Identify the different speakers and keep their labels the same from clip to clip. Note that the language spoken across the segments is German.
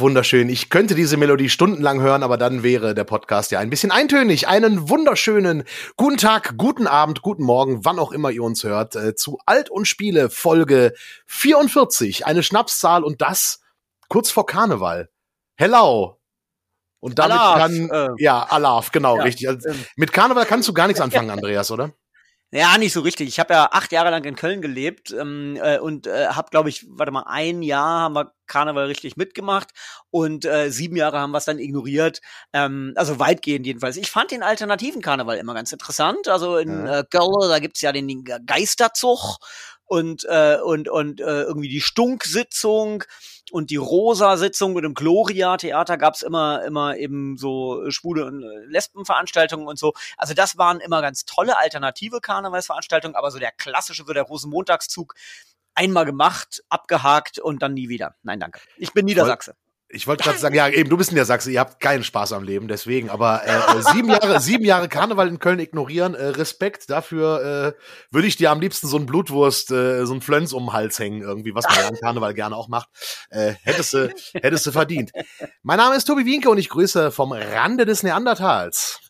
Speaker 1: wunderschön. Ich könnte diese Melodie stundenlang hören, aber dann wäre der Podcast ja ein bisschen eintönig. Einen wunderschönen guten Tag, guten Abend, guten Morgen, wann auch immer ihr uns hört, äh, zu Alt und Spiele Folge 44. Eine Schnapszahl und das kurz vor Karneval. Hello. Und damit
Speaker 2: Alaf,
Speaker 1: kann,
Speaker 2: äh,
Speaker 1: ja, Alaf, genau,
Speaker 2: ja,
Speaker 1: richtig. Also,
Speaker 2: ähm.
Speaker 1: mit Karneval kannst du gar nichts anfangen, Andreas, oder?
Speaker 2: Ja, nicht so richtig. Ich habe ja acht Jahre lang in Köln gelebt ähm, äh, und äh, habe, glaube ich, warte mal, ein Jahr haben wir Karneval richtig mitgemacht und äh, sieben Jahre haben wir es dann ignoriert. Ähm, also weitgehend jedenfalls. Ich fand den alternativen Karneval immer ganz interessant. Also in
Speaker 1: Ja.
Speaker 2: äh, Köln, da gibt's ja den Geisterzug und äh, und und äh, irgendwie die Stunksitzung und die Rosa-Sitzung und im Gloria-Theater gab's immer immer eben so schwule und äh, Lesbenveranstaltungen und so. Also das waren immer ganz tolle alternative Karnevalsveranstaltungen, aber so der klassische, so der Rosenmontagszug, einmal gemacht, abgehakt und dann nie wieder. Nein, danke. Ich bin Niedersachse.
Speaker 1: Ich wollte gerade sagen, ja, eben, du bist in der Sachse, ihr habt keinen Spaß am Leben, deswegen, aber äh, äh, sieben Jahre, sieben Jahre Karneval in Köln ignorieren, äh, Respekt, dafür äh, würde ich dir am liebsten so ein Blutwurst, äh, so ein Flöns um den Hals hängen, irgendwie, was man ja an Karneval gerne auch macht. Äh, hättest du, hättest du verdient. Mein Name ist Tobi Wienke und ich grüße vom Rande des Neandertals.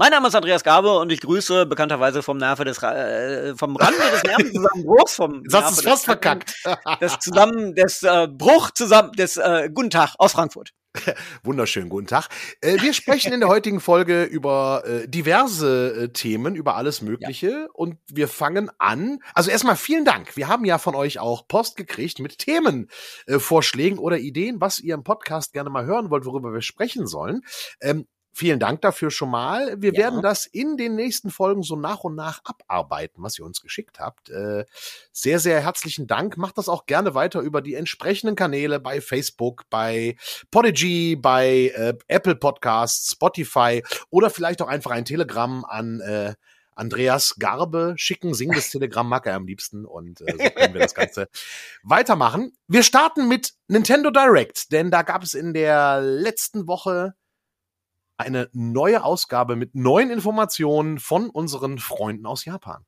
Speaker 2: Mein Name ist Andreas Gabe und ich grüße bekannterweise vom Nerve des äh, vom Rande des Nervenzusammenbruchs vom
Speaker 1: es
Speaker 2: Nerve
Speaker 1: fast verkackt.
Speaker 2: des zusammen des äh, Bruch zusammen des äh, Guten Tag aus Frankfurt.
Speaker 1: Wunderschönen guten Tag. Äh, wir sprechen in der heutigen Folge über äh, diverse äh, Themen, über alles Mögliche und wir fangen an. Also erstmal vielen Dank. Wir haben ja von euch auch Post gekriegt mit Themenvorschlägen äh, Vorschlägen oder Ideen, was ihr im Podcast gerne mal hören wollt, worüber wir sprechen sollen. Ähm, Vielen Dank dafür schon mal. Wir
Speaker 2: Ja.
Speaker 1: werden das in den nächsten Folgen so nach und nach abarbeiten, was ihr uns geschickt habt. Äh, sehr, sehr herzlichen Dank. Macht das auch gerne weiter über die entsprechenden Kanäle bei Facebook, bei Podigy, bei äh, Apple Podcasts, Spotify oder vielleicht auch einfach ein Telegramm an äh, Andreas Garbe schicken. Sing das Telegramm mag er am liebsten und äh, so können wir das Ganze weitermachen. Wir starten mit Nintendo Direct, denn da gab es in der letzten Woche eine neue Ausgabe mit neuen Informationen von unseren Freunden aus Japan.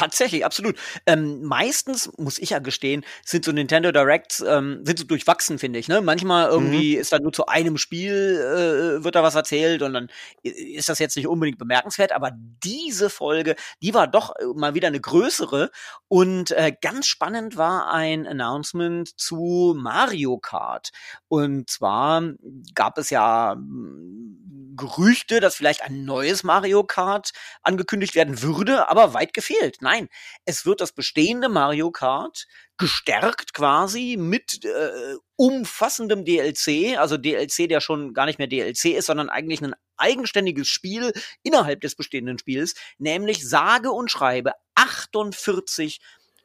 Speaker 2: Tatsächlich, absolut. Ähm, meistens, muss ich ja gestehen, sind so Nintendo Directs, ähm, sind so durchwachsen, finde ich. Ne? Manchmal irgendwie ist da nur zu einem Spiel, äh, wird da was erzählt und dann ist das jetzt nicht unbedingt bemerkenswert, aber diese Folge, die war doch äh, mal wieder eine größere und äh, ganz spannend war ein Announcement zu Mario Kart. Und zwar gab es ja mm, Gerüchte, dass vielleicht ein neues Mario Kart angekündigt werden würde, aber weit gefehlt. Nein, es wird das bestehende Mario Kart gestärkt quasi mit äh, umfassendem DLC, also DLC, der schon gar nicht mehr DLC ist, sondern eigentlich ein eigenständiges Spiel innerhalb des bestehenden Spiels, nämlich sage und schreibe 48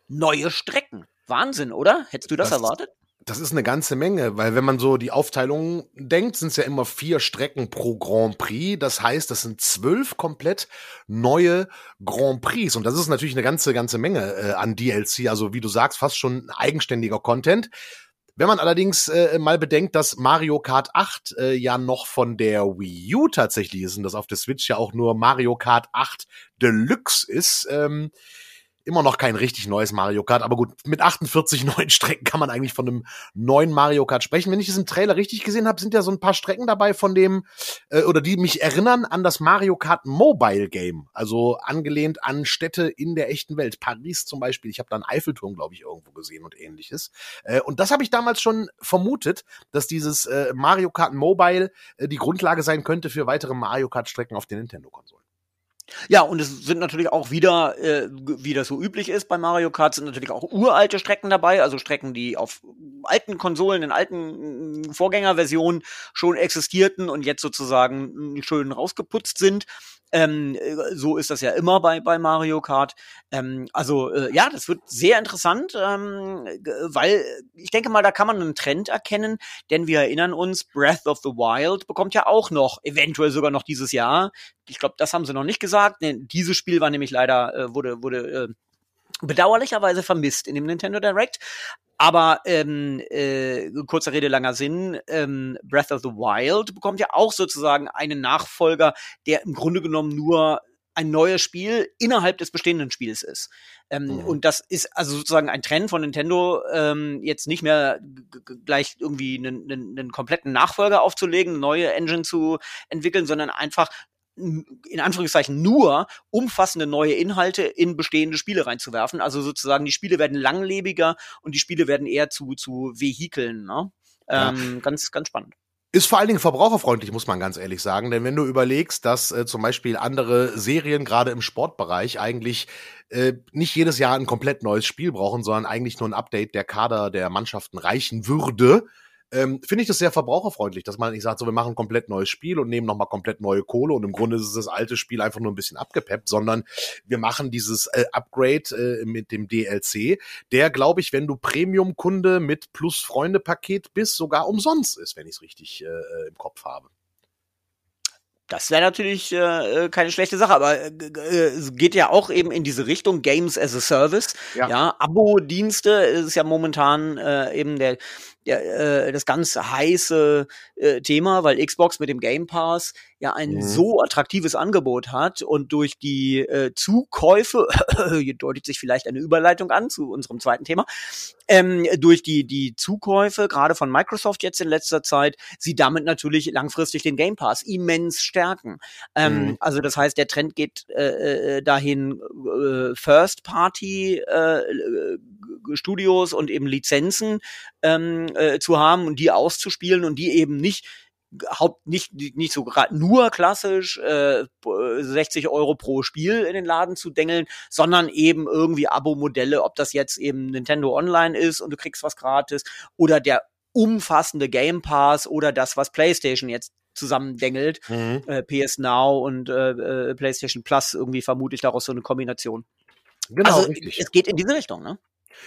Speaker 2: neue Strecken. Wahnsinn, oder? Hättest du das,
Speaker 1: Das-
Speaker 2: erwartet?
Speaker 1: Das ist eine ganze Menge, weil wenn man so die Aufteilung denkt, sind es ja immer vier Strecken pro Grand Prix. Das heißt, das sind zwölf komplett neue Grand Prix. Und das ist natürlich eine ganze, ganze Menge äh, an DLC. Also wie du sagst, fast schon eigenständiger Content. Wenn man allerdings äh, mal bedenkt, dass Mario Kart 8 äh, ja noch von der Wii U tatsächlich ist und dass auf der Switch ja auch nur Mario Kart 8 Deluxe ist, ähm, immer noch kein richtig neues Mario Kart, aber gut, mit 48 neuen Strecken kann man eigentlich von einem neuen Mario Kart sprechen. Wenn ich es im Trailer richtig gesehen habe, sind ja so ein paar Strecken dabei von dem, äh, oder die mich erinnern an das Mario Kart Mobile Game, also angelehnt an Städte in der echten Welt. Paris zum Beispiel, ich habe da einen Eiffelturm, glaube ich, irgendwo gesehen und ähnliches. Äh, und das habe ich damals schon vermutet, dass dieses äh, Mario Kart Mobile äh, die Grundlage sein könnte für weitere Mario Kart Strecken auf den Nintendo-Konsolen.
Speaker 2: Ja, und es sind natürlich auch wieder, äh, wie das so üblich ist bei Mario Kart, sind natürlich auch uralte Strecken dabei, also Strecken, die auf alten Konsolen, in alten mm, Vorgängerversionen schon existierten und jetzt sozusagen schön rausgeputzt sind. Ähm, äh, so ist das ja immer bei, bei Mario Kart. Ähm, also äh, ja, das wird sehr interessant, ähm, weil ich denke mal, da kann man einen Trend erkennen, denn wir erinnern uns, Breath of the Wild bekommt ja auch noch, eventuell sogar noch dieses Jahr. Ich glaube, das haben sie noch nicht gesagt. Nee, dieses Spiel war nämlich leider, äh, wurde, wurde äh, bedauerlicherweise vermisst in dem Nintendo Direct. Aber ähm, äh, kurzer Rede, langer Sinn, ähm, Breath of the Wild bekommt ja auch sozusagen einen Nachfolger, der im Grunde genommen nur ein neues Spiel innerhalb des bestehenden Spiels ist. Ähm, mhm. Und das ist also sozusagen ein Trend von Nintendo, ähm, jetzt nicht mehr gleich irgendwie einen, einen, einen kompletten Nachfolger aufzulegen, eine neue Engine zu entwickeln, sondern einfach in Anführungszeichen nur umfassende neue Inhalte in bestehende Spiele reinzuwerfen. Also sozusagen die Spiele werden langlebiger und die Spiele werden eher zu, zu Vehikeln. Ne? Ähm, ja. Ganz, ganz spannend.
Speaker 1: Ist vor allen Dingen verbraucherfreundlich, muss man ganz ehrlich sagen. Denn wenn du überlegst, dass äh, zum Beispiel andere Serien gerade im Sportbereich eigentlich äh, nicht jedes Jahr ein komplett neues Spiel brauchen, sondern eigentlich nur ein Update der Kader der Mannschaften reichen würde, ähm, finde ich das sehr verbraucherfreundlich, dass man nicht sagt, so wir machen ein komplett neues Spiel und nehmen nochmal komplett neue Kohle und im Grunde ist es das alte Spiel einfach nur ein bisschen abgepeppt, sondern wir machen dieses äh, Upgrade äh, mit dem DLC, der, glaube ich, wenn du Premium-Kunde mit Plus-Freunde-Paket bist, sogar umsonst ist, wenn ich es richtig äh, äh, im Kopf habe.
Speaker 2: Das wäre natürlich äh, äh, keine schlechte Sache, aber äh, äh, es geht ja auch eben in diese Richtung Games as a Service. Ja, ja Abo-Dienste ist ja momentan äh, eben der ja, äh, das ganz heiße äh, Thema, weil Xbox mit dem Game Pass ja ein mhm. so attraktives Angebot hat und durch die äh, Zukäufe, hier deutet sich vielleicht eine Überleitung an zu unserem zweiten Thema, ähm, durch die, die Zukäufe, gerade von Microsoft jetzt in letzter Zeit, sie damit natürlich langfristig den Game Pass immens stärken. Ähm, mhm. Also das heißt, der Trend geht äh, äh dahin, äh, First Party äh, Studios und eben Lizenzen ähm, äh, zu haben und die auszuspielen und die eben nicht Haupt nicht nicht so gerade nur klassisch äh, 60 Euro pro Spiel in den Laden zu dengeln, sondern eben irgendwie Abo-Modelle, ob das jetzt eben Nintendo Online ist und du kriegst was gratis oder der umfassende Game Pass oder das, was PlayStation jetzt zusammendengelt, mhm. äh, PS Now und äh, äh, PlayStation Plus irgendwie vermute ich daraus so eine Kombination. Genau, also, richtig. es geht in diese Richtung, ne?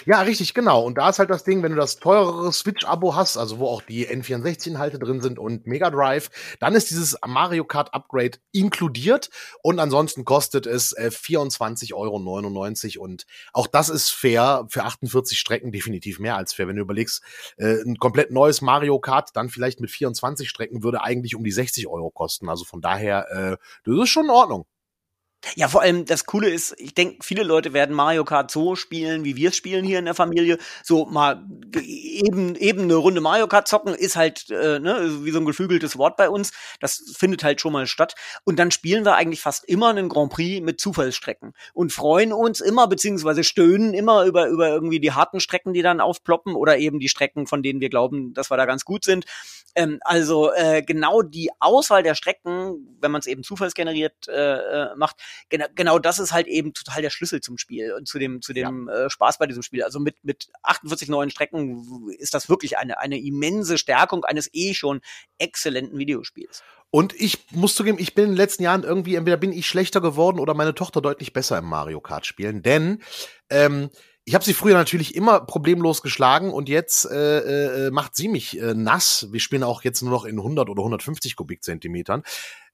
Speaker 1: Ja, richtig, genau. Und da ist halt das Ding, wenn du das teurere Switch-Abo hast, also wo auch die N64-Inhalte drin sind und Mega Drive, dann ist dieses Mario Kart Upgrade inkludiert und ansonsten kostet es äh, 24,99 Euro. Und auch das ist fair für 48 Strecken definitiv mehr als fair. Wenn du überlegst, äh, ein komplett neues Mario Kart dann vielleicht mit 24 Strecken würde eigentlich um die 60 Euro kosten. Also von daher, äh, das ist schon in Ordnung.
Speaker 2: Ja, vor allem das Coole ist, ich denke, viele Leute werden Mario Kart so spielen, wie wir es spielen hier in der Familie. So mal eben, eben eine Runde Mario Kart zocken ist halt äh, ne, wie so ein geflügeltes Wort bei uns. Das findet halt schon mal statt. Und dann spielen wir eigentlich fast immer einen Grand Prix mit Zufallsstrecken und freuen uns immer, beziehungsweise stöhnen immer über, über irgendwie die harten Strecken, die dann aufploppen oder eben die Strecken, von denen wir glauben, dass wir da ganz gut sind. Ähm, also äh, genau die Auswahl der Strecken, wenn man es eben zufallsgeneriert äh, äh macht, genau, genau das ist halt eben total der Schlüssel zum Spiel und zu dem, zu dem ja. äh, Spaß bei diesem Spiel. Also mit, mit 48 neuen Strecken ist das wirklich eine, eine immense Stärkung eines eh schon exzellenten Videospiels.
Speaker 1: Und ich muss zugeben, ich bin in den letzten Jahren irgendwie, entweder bin ich schlechter geworden oder meine Tochter deutlich besser im Mario Kart spielen, denn ähm, ich habe sie früher natürlich immer problemlos geschlagen und jetzt äh, äh, macht sie mich äh, nass. Wir spielen auch jetzt nur noch in 100 oder 150 Kubikzentimetern.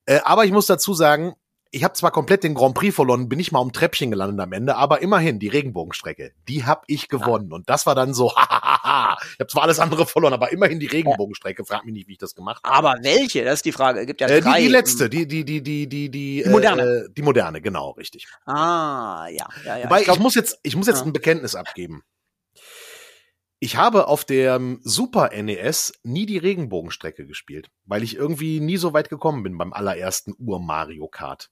Speaker 1: Äh, aber ich muss dazu sagen, ich habe zwar komplett den Grand Prix verloren, bin ich mal um Treppchen gelandet am Ende, aber immerhin die Regenbogenstrecke, die habe ich gewonnen ja. und das war dann so, hahaha, ich habe zwar alles andere verloren, aber immerhin die Regenbogenstrecke. Frag mich nicht, wie ich das gemacht habe.
Speaker 2: Aber welche? Das ist die Frage. Es gibt ja
Speaker 1: äh, drei. Die, die letzte, die die die die die die,
Speaker 2: die moderne,
Speaker 1: äh, die moderne, genau, richtig.
Speaker 2: Ah, ja, ja,
Speaker 1: ja. Wobei ich, glaub, ich muss jetzt ich muss jetzt ja. ein Bekenntnis abgeben. Ich habe auf der Super NES nie die Regenbogenstrecke gespielt, weil ich irgendwie nie so weit gekommen bin beim allerersten Ur Mario Kart.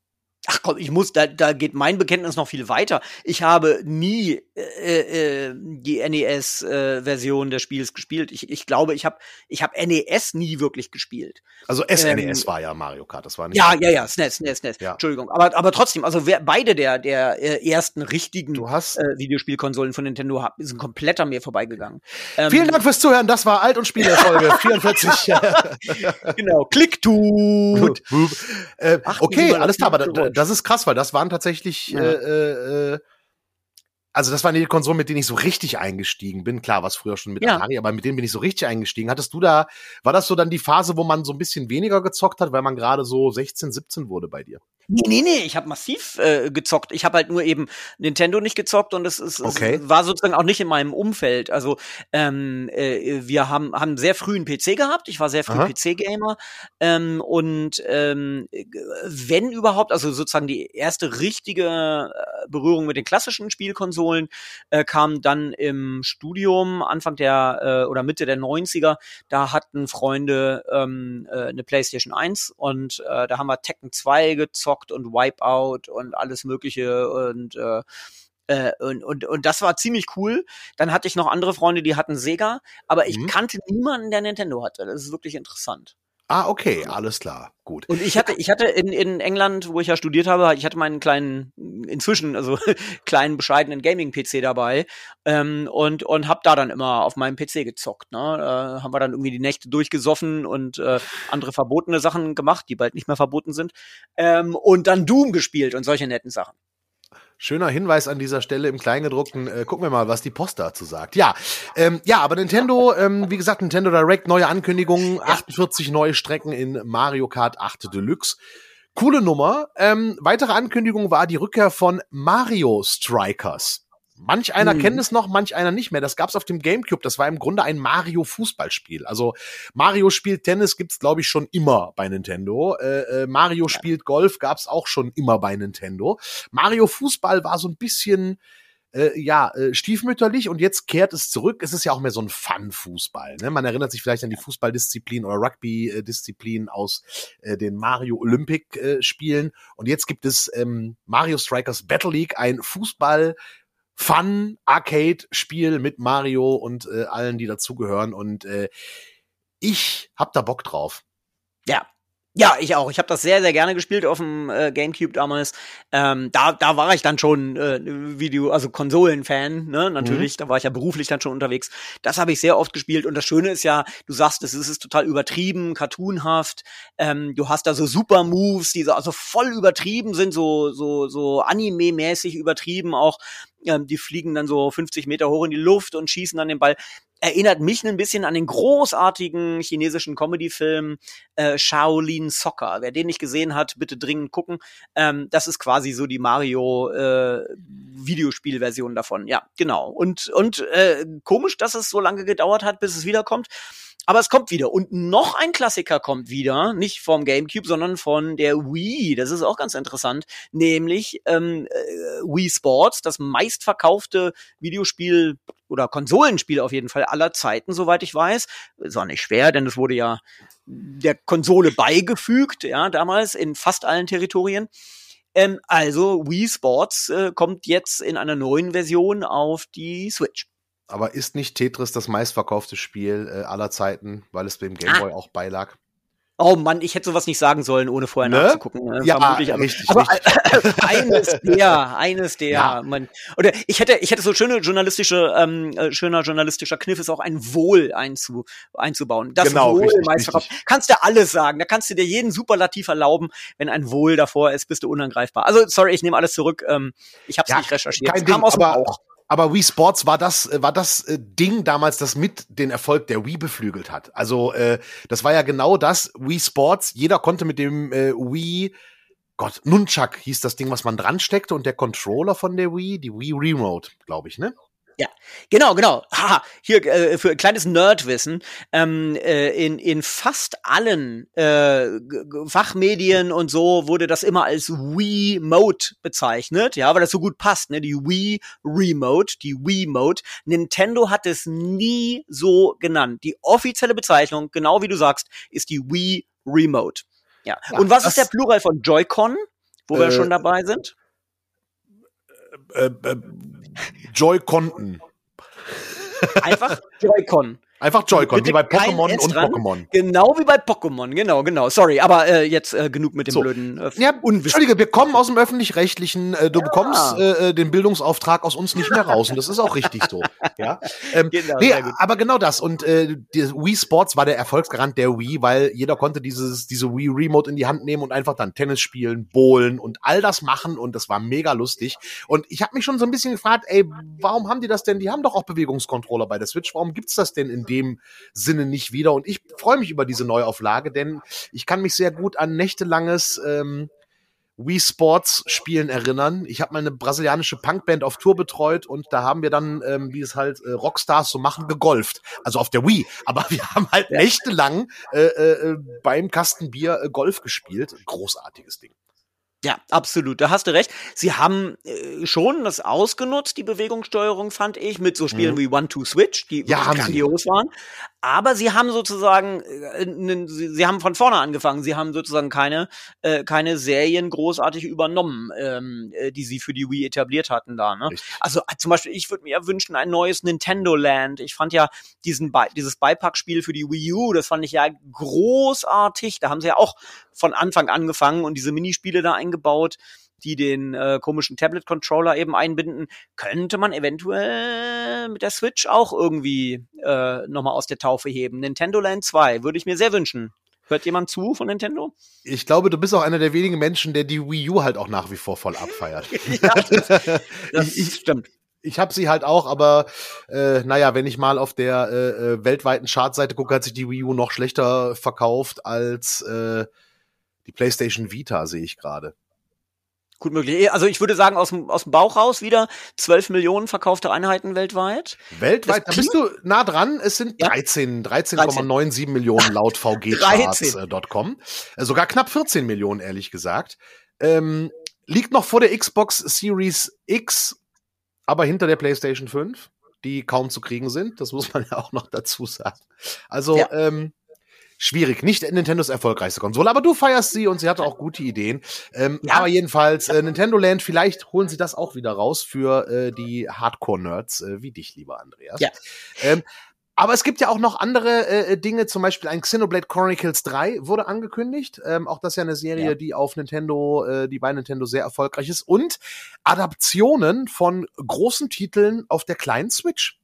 Speaker 2: Ach komm, ich muss, da, da geht mein Bekenntnis noch viel weiter. Ich habe nie äh, äh, die NES-Version äh, des Spiels gespielt. Ich, ich glaube, ich habe ich hab NES nie wirklich gespielt.
Speaker 1: Also SNES ähm, war ja Mario Kart, das war nicht.
Speaker 2: Ja, ja, ja, SNES, SNES, SNES. Ja. Entschuldigung, aber aber trotzdem, also wer, beide der der äh, ersten richtigen
Speaker 1: du hast
Speaker 2: äh, Videospielkonsolen von Nintendo sind komplett an mir vorbeigegangen.
Speaker 1: Ähm, Vielen Dank fürs Zuhören. Das war Alt und Spiele Folge 44.
Speaker 2: genau, Klick tut.
Speaker 1: äh, okay, alles klar, aber das ist krass, weil das waren tatsächlich, ja. äh, äh, also das waren die Konsolen, mit denen ich so richtig eingestiegen bin. Klar, was früher schon mit ja. Atari, aber mit denen bin ich so richtig eingestiegen. Hattest du da, war das so dann die Phase, wo man so ein bisschen weniger gezockt hat, weil man gerade so 16, 17 wurde bei dir?
Speaker 2: Nee, nee, nee, ich habe massiv äh, gezockt. Ich habe halt nur eben Nintendo nicht gezockt und es, es,
Speaker 1: Okay.
Speaker 2: es war sozusagen auch nicht in meinem Umfeld. Also ähm, äh, wir haben, haben sehr früh einen PC gehabt. Ich war sehr früh. PC-Gamer. Ähm, und ähm, äh, wenn überhaupt, also sozusagen die erste richtige äh, Berührung mit den klassischen Spielkonsolen äh, kam dann im Studium, Anfang der äh, oder Mitte der 90er. Da hatten Freunde ähm, äh, eine PlayStation 1 und äh, da haben wir Tekken 2 gezockt und Wipeout und alles Mögliche und äh, äh, und, und, und das war ziemlich cool. Dann hatte ich noch andere Freunde, die hatten Sega, aber ich
Speaker 1: Mhm.
Speaker 2: kannte niemanden, der Nintendo hatte. Das ist wirklich interessant.
Speaker 1: Ah, okay, alles klar, gut.
Speaker 2: Und ich hatte, ich hatte in, in England, wo ich ja studiert habe, ich hatte meinen kleinen, inzwischen, also kleinen, bescheidenen Gaming-PC dabei ähm, und, und hab da dann immer auf meinem PC gezockt. Ne? Äh, haben wir dann irgendwie die Nächte durchgesoffen und äh, andere verbotene Sachen gemacht, die bald nicht mehr verboten sind. Ähm, und dann Doom gespielt und solche netten Sachen.
Speaker 1: Schöner Hinweis an dieser Stelle im Kleingedruckten. Äh, gucken wir mal, was die Post dazu sagt. Ja, ähm, ja, aber Nintendo, ähm, wie gesagt, Nintendo Direct, neue Ankündigungen, 48 neue Strecken in Mario Kart 8 Deluxe. Coole Nummer. Ähm, weitere Ankündigung war die Rückkehr von Mario Strikers. Manch einer
Speaker 2: Mhm.
Speaker 1: kennt es noch, manch einer nicht mehr. Das gab's auf dem GameCube. Das war im Grunde ein Mario-Fußballspiel. Also Mario spielt Tennis gibt's glaube ich schon immer bei Nintendo. Äh, äh, Mario spielt Golf gab's auch schon immer bei Nintendo. Mario Fußball war so ein bisschen äh, ja, äh, stiefmütterlich und jetzt kehrt es zurück. Es ist ja auch mehr so ein Fun-Fußball. Ne? Man erinnert sich vielleicht an die Fußballdisziplin oder Rugby-Disziplin aus äh, den Mario Olympic-Spielen. und jetzt gibt es ähm, Mario Strikers Battle League, ein Fußball- Fun Arcade Spiel mit Mario und äh, allen, die dazugehören und äh, ich hab da Bock drauf.
Speaker 2: Ja. Ja, ich auch. Ich habe das sehr, sehr gerne gespielt auf dem äh, GameCube damals. Ähm, da, da war ich dann schon äh, Video, also Konsolen-Fan, ne? Natürlich, da war ich ja beruflich dann schon unterwegs. Das habe ich sehr oft gespielt. Und das Schöne ist ja, du sagst, es ist, es ist total übertrieben, cartoonhaft. Ähm, du hast da so Super Moves, die so also voll übertrieben sind, so so so Anime-mäßig übertrieben auch. Ähm, die fliegen dann so 50 Meter hoch in die Luft und schießen dann den Ball erinnert mich ein bisschen an den großartigen chinesischen Comedy-Film äh, Shaolin Soccer. Wer den nicht gesehen hat, bitte dringend gucken. Ähm, das ist quasi so die Mario äh, Videospielversion davon. Ja, genau. Und und äh, komisch, dass es so lange gedauert hat, bis es wiederkommt. Aber es kommt wieder. Und noch ein Klassiker kommt wieder, nicht vom GameCube, sondern von der Wii. Das ist auch ganz interessant. Nämlich ähm, äh, Wii Sports, das meistverkaufte Videospiel oder Konsolenspiel auf jeden Fall aller Zeiten, soweit ich weiß. Ist auch nicht schwer, denn es wurde ja der Konsole beigefügt, ja, damals in fast allen Territorien. Ähm, also Wii Sports äh, kommt jetzt in einer neuen Version auf die Switch.
Speaker 1: Aber ist nicht Tetris das meistverkaufte Spiel äh, aller Zeiten, weil es beim Game
Speaker 2: Ah.
Speaker 1: Boy auch beilag?
Speaker 2: Oh Mann, ich hätte sowas nicht sagen sollen, ohne vorher
Speaker 1: Ne?
Speaker 2: nachzugucken. ne?
Speaker 1: Ja,
Speaker 2: Vermutlich, aber,
Speaker 1: richtig,
Speaker 2: aber äh, eines der, eines der,
Speaker 1: Ja.
Speaker 2: man, oder ich hätte, ich hätte so schöne journalistische, ähm, äh, schöner journalistischer Kniff ist auch ein Wohl einzu, einzubauen. Das
Speaker 1: Genau,
Speaker 2: Wohl
Speaker 1: richtig,
Speaker 2: meistverkauft.
Speaker 1: richtig.
Speaker 2: Kannst du alles sagen. Da kannst du dir jeden Superlativ erlauben. Wenn ein Wohl davor ist, bist du unangreifbar. Also sorry, ich nehme alles zurück. Ähm, ich habe es
Speaker 1: Ja,
Speaker 2: nicht recherchiert.
Speaker 1: kein Ding, aber-
Speaker 2: Bauch.
Speaker 1: Aber Wii Sports war das, äh, war das äh, Ding damals, das mit den Erfolg der Wii beflügelt hat. Also äh, das war ja genau das, Wii Sports. Jeder konnte mit dem äh, Wii, Gott, Nunchuck hieß das Ding, was man dran steckte und der Controller von der Wii, die Wii Remote, glaube ich, ne?
Speaker 2: Genau, genau. Haha, hier äh, für ein kleines Nerdwissen. Ähm, äh, in, in fast allen äh, Fachmedien und so wurde das immer als Wii Mode bezeichnet, ja, weil das so gut passt, ne? Die Wii Remote, die Wii Mode. Nintendo hat es nie so genannt. Die offizielle Bezeichnung, genau wie du sagst, ist die Wii Remote. Ja.
Speaker 1: Ja,
Speaker 2: und was ist der Plural von Joy-Con, wo wir
Speaker 1: Äh,
Speaker 2: schon dabei sind?
Speaker 1: Äh, äh, Joy-Conten.
Speaker 2: Einfach Joy-Con.
Speaker 1: Einfach Joy-Con, wie bei Pokémon und. Pokémon.
Speaker 2: Genau wie bei Pokémon, genau, genau. Sorry, aber äh, jetzt äh, genug mit dem
Speaker 1: So.
Speaker 2: blöden äh,
Speaker 1: Ja. Entschuldige, wir kommen aus dem öffentlich-rechtlichen. Äh, du bekommst äh, äh, den Bildungsauftrag aus uns nicht mehr raus und das ist auch richtig so. Ja, ähm,
Speaker 2: Genau,
Speaker 1: nee, aber genau das und äh, die Wii Sports war der Erfolgsgarant der Wii, weil jeder konnte dieses diese Wii Remote in die Hand nehmen und einfach dann Tennis spielen, bowlen und all das machen und das war mega lustig. Und ich habe mich schon so ein bisschen gefragt, ey, warum haben die das denn? Die haben doch auch Bewegungscontroller bei der Switch. Warum gibt's das denn in dem Sinne nicht wieder? Und ich freue mich über diese Neuauflage, denn ich kann mich sehr gut an nächtelanges ähm, Wii Sports Spielen erinnern. Ich habe mal eine brasilianische Punkband auf Tour betreut und da haben wir dann, ähm, wie es halt äh, Rockstars so machen, gegolft. Also auf der Wii. Aber wir haben halt nächtelang äh, äh, beim Kastenbier äh, Golf gespielt. Großartiges Ding.
Speaker 2: Ja, absolut, da hast du recht. Sie haben äh, schon das ausgenutzt, die Bewegungssteuerung, fand ich, mit so Spielen mhm. wie One-Two-Switch, die
Speaker 1: ja,
Speaker 2: grandios waren. Aber sie haben sozusagen, äh, ne, sie, sie, haben von vorne angefangen. Sie haben sozusagen keine, äh, keine Serien großartig übernommen, ähm, äh, die sie für die Wii etabliert hatten da. Ne? Also äh, zum Beispiel, ich würde mir ja wünschen, ein neues Nintendo Land. Ich fand ja diesen Be dieses Beipackspiel für die Wii U, das fand ich ja großartig. Da haben sie ja auch von Anfang angefangen und diese Minispiele da eingebaut die den äh, komischen Tablet-Controller eben einbinden, könnte man eventuell mit der Switch auch irgendwie äh, nochmal aus der Taufe heben. Nintendo Land 2 würde ich mir sehr wünschen. Hört jemand zu von Nintendo?
Speaker 1: Ich glaube, du bist auch einer der wenigen Menschen, der die Wii U halt auch nach wie vor voll abfeiert. ja,
Speaker 2: das, das ich, stimmt.
Speaker 1: Ich habe sie halt auch, aber äh, naja, wenn ich mal auf der äh, äh, weltweiten Chartseite gucke, hat sich die Wii U noch schlechter verkauft als äh, die PlayStation Vita, sehe ich gerade.
Speaker 2: Gut möglich. Also ich würde sagen, aus dem, aus dem Bauch raus wieder 12 Millionen verkaufte Einheiten weltweit.
Speaker 1: Weltweit, da bist du nah dran. Es sind 13, 13,97 13. Millionen laut vgcharts.com. Äh, sogar knapp 14 Millionen, ehrlich gesagt. Ähm, liegt noch vor der Xbox Series X, aber hinter der PlayStation 5, die kaum zu kriegen sind. Das muss man ja auch noch dazu sagen. Also, ja. ähm, schwierig. Nicht Nintendos erfolgreichste Konsole, aber du feierst sie und sie hatte auch gute Ideen. Ähm, ja. Aber jedenfalls, äh, Nintendo Land, vielleicht holen sie das auch wieder raus für äh, die Hardcore-Nerds äh, wie dich, lieber Andreas. Ja. Ähm, aber es gibt ja auch noch andere äh, Dinge, zum Beispiel ein Xenoblade Chronicles 3 wurde angekündigt. Ähm, auch das ist ja eine Serie, ja. die auf Nintendo, äh, die bei Nintendo sehr erfolgreich ist. Und Adaptionen von großen Titeln auf der kleinen Switch.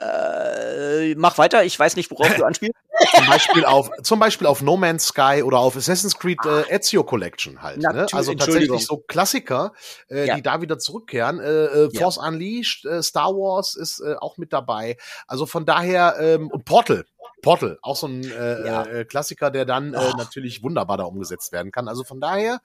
Speaker 2: Äh, mach weiter, ich weiß nicht, worauf du anspielst.
Speaker 1: zum, Beispiel auf, zum Beispiel auf No Man's Sky oder auf Assassin's Creed äh, Ezio Collection halt. Ne? Also tatsächlich so Klassiker, äh, ja. die da wieder zurückkehren. Äh, äh, Force ja. Unleashed, äh, Star Wars ist äh, auch mit dabei. Also von daher, ähm, und Portal. Portal, auch so ein äh, ja. äh, Klassiker, der dann äh, natürlich wunderbar da umgesetzt werden kann. Also von daher,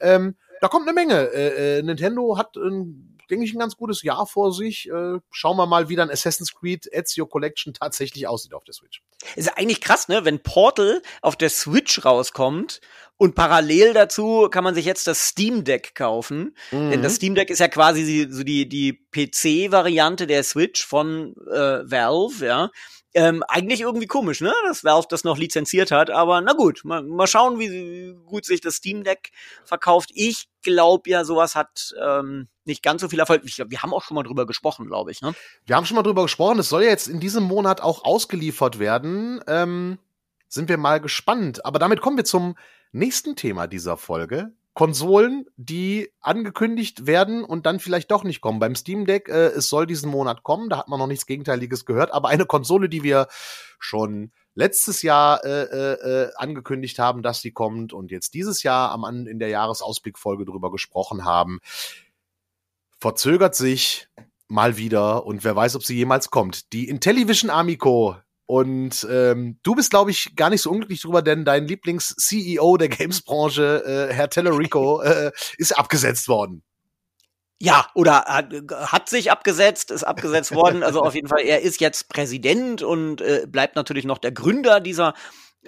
Speaker 1: ähm, da kommt eine Menge. Äh, äh, Nintendo hat ein denke ich, ein ganz gutes Jahr vor sich. Äh, schauen wir mal, wie dann Assassin's Creed Ezio Collection tatsächlich aussieht auf der Switch.
Speaker 2: Ist eigentlich krass, ne? Wenn Portal auf der Switch rauskommt und parallel dazu kann man sich jetzt das Steam Deck kaufen. Mhm. Denn das Steam Deck ist ja quasi so die, die PC-Variante der Switch von äh, Valve, ja. Ähm, eigentlich irgendwie komisch, ne? Dass Valve das noch lizenziert hat, aber na gut, mal, mal schauen, wie gut sich das Steam Deck verkauft. Ich glaube ja, sowas hat ähm, nicht ganz so viel Erfolg. Ich, wir haben auch schon mal drüber gesprochen, glaube ich. Ne?
Speaker 1: Wir haben schon mal drüber gesprochen. Es soll ja jetzt in diesem Monat auch ausgeliefert werden. Ähm, sind wir mal gespannt. Aber damit kommen wir zum nächsten Thema dieser Folge. Konsolen, die angekündigt werden und dann vielleicht doch nicht kommen. Beim Steam Deck, äh, es soll diesen Monat kommen, da hat man noch nichts Gegenteiliges gehört, aber eine Konsole, die wir schon letztes Jahr äh, äh, äh angekündigt haben, dass sie kommt und jetzt dieses Jahr am in der Jahresausblickfolge drüber gesprochen haben, verzögert sich mal wieder und wer weiß, ob sie jemals kommt. Die Intellivision Amico und ähm, du bist, glaube ich, gar nicht so unglücklich drüber, denn dein Lieblings-CEO der Games-Branche, äh, Herr Tellerico, äh, ist abgesetzt worden.
Speaker 2: Ja, oder hat, hat sich abgesetzt, ist abgesetzt worden. Also auf jeden Fall, er ist jetzt Präsident und äh, bleibt natürlich noch der Gründer dieser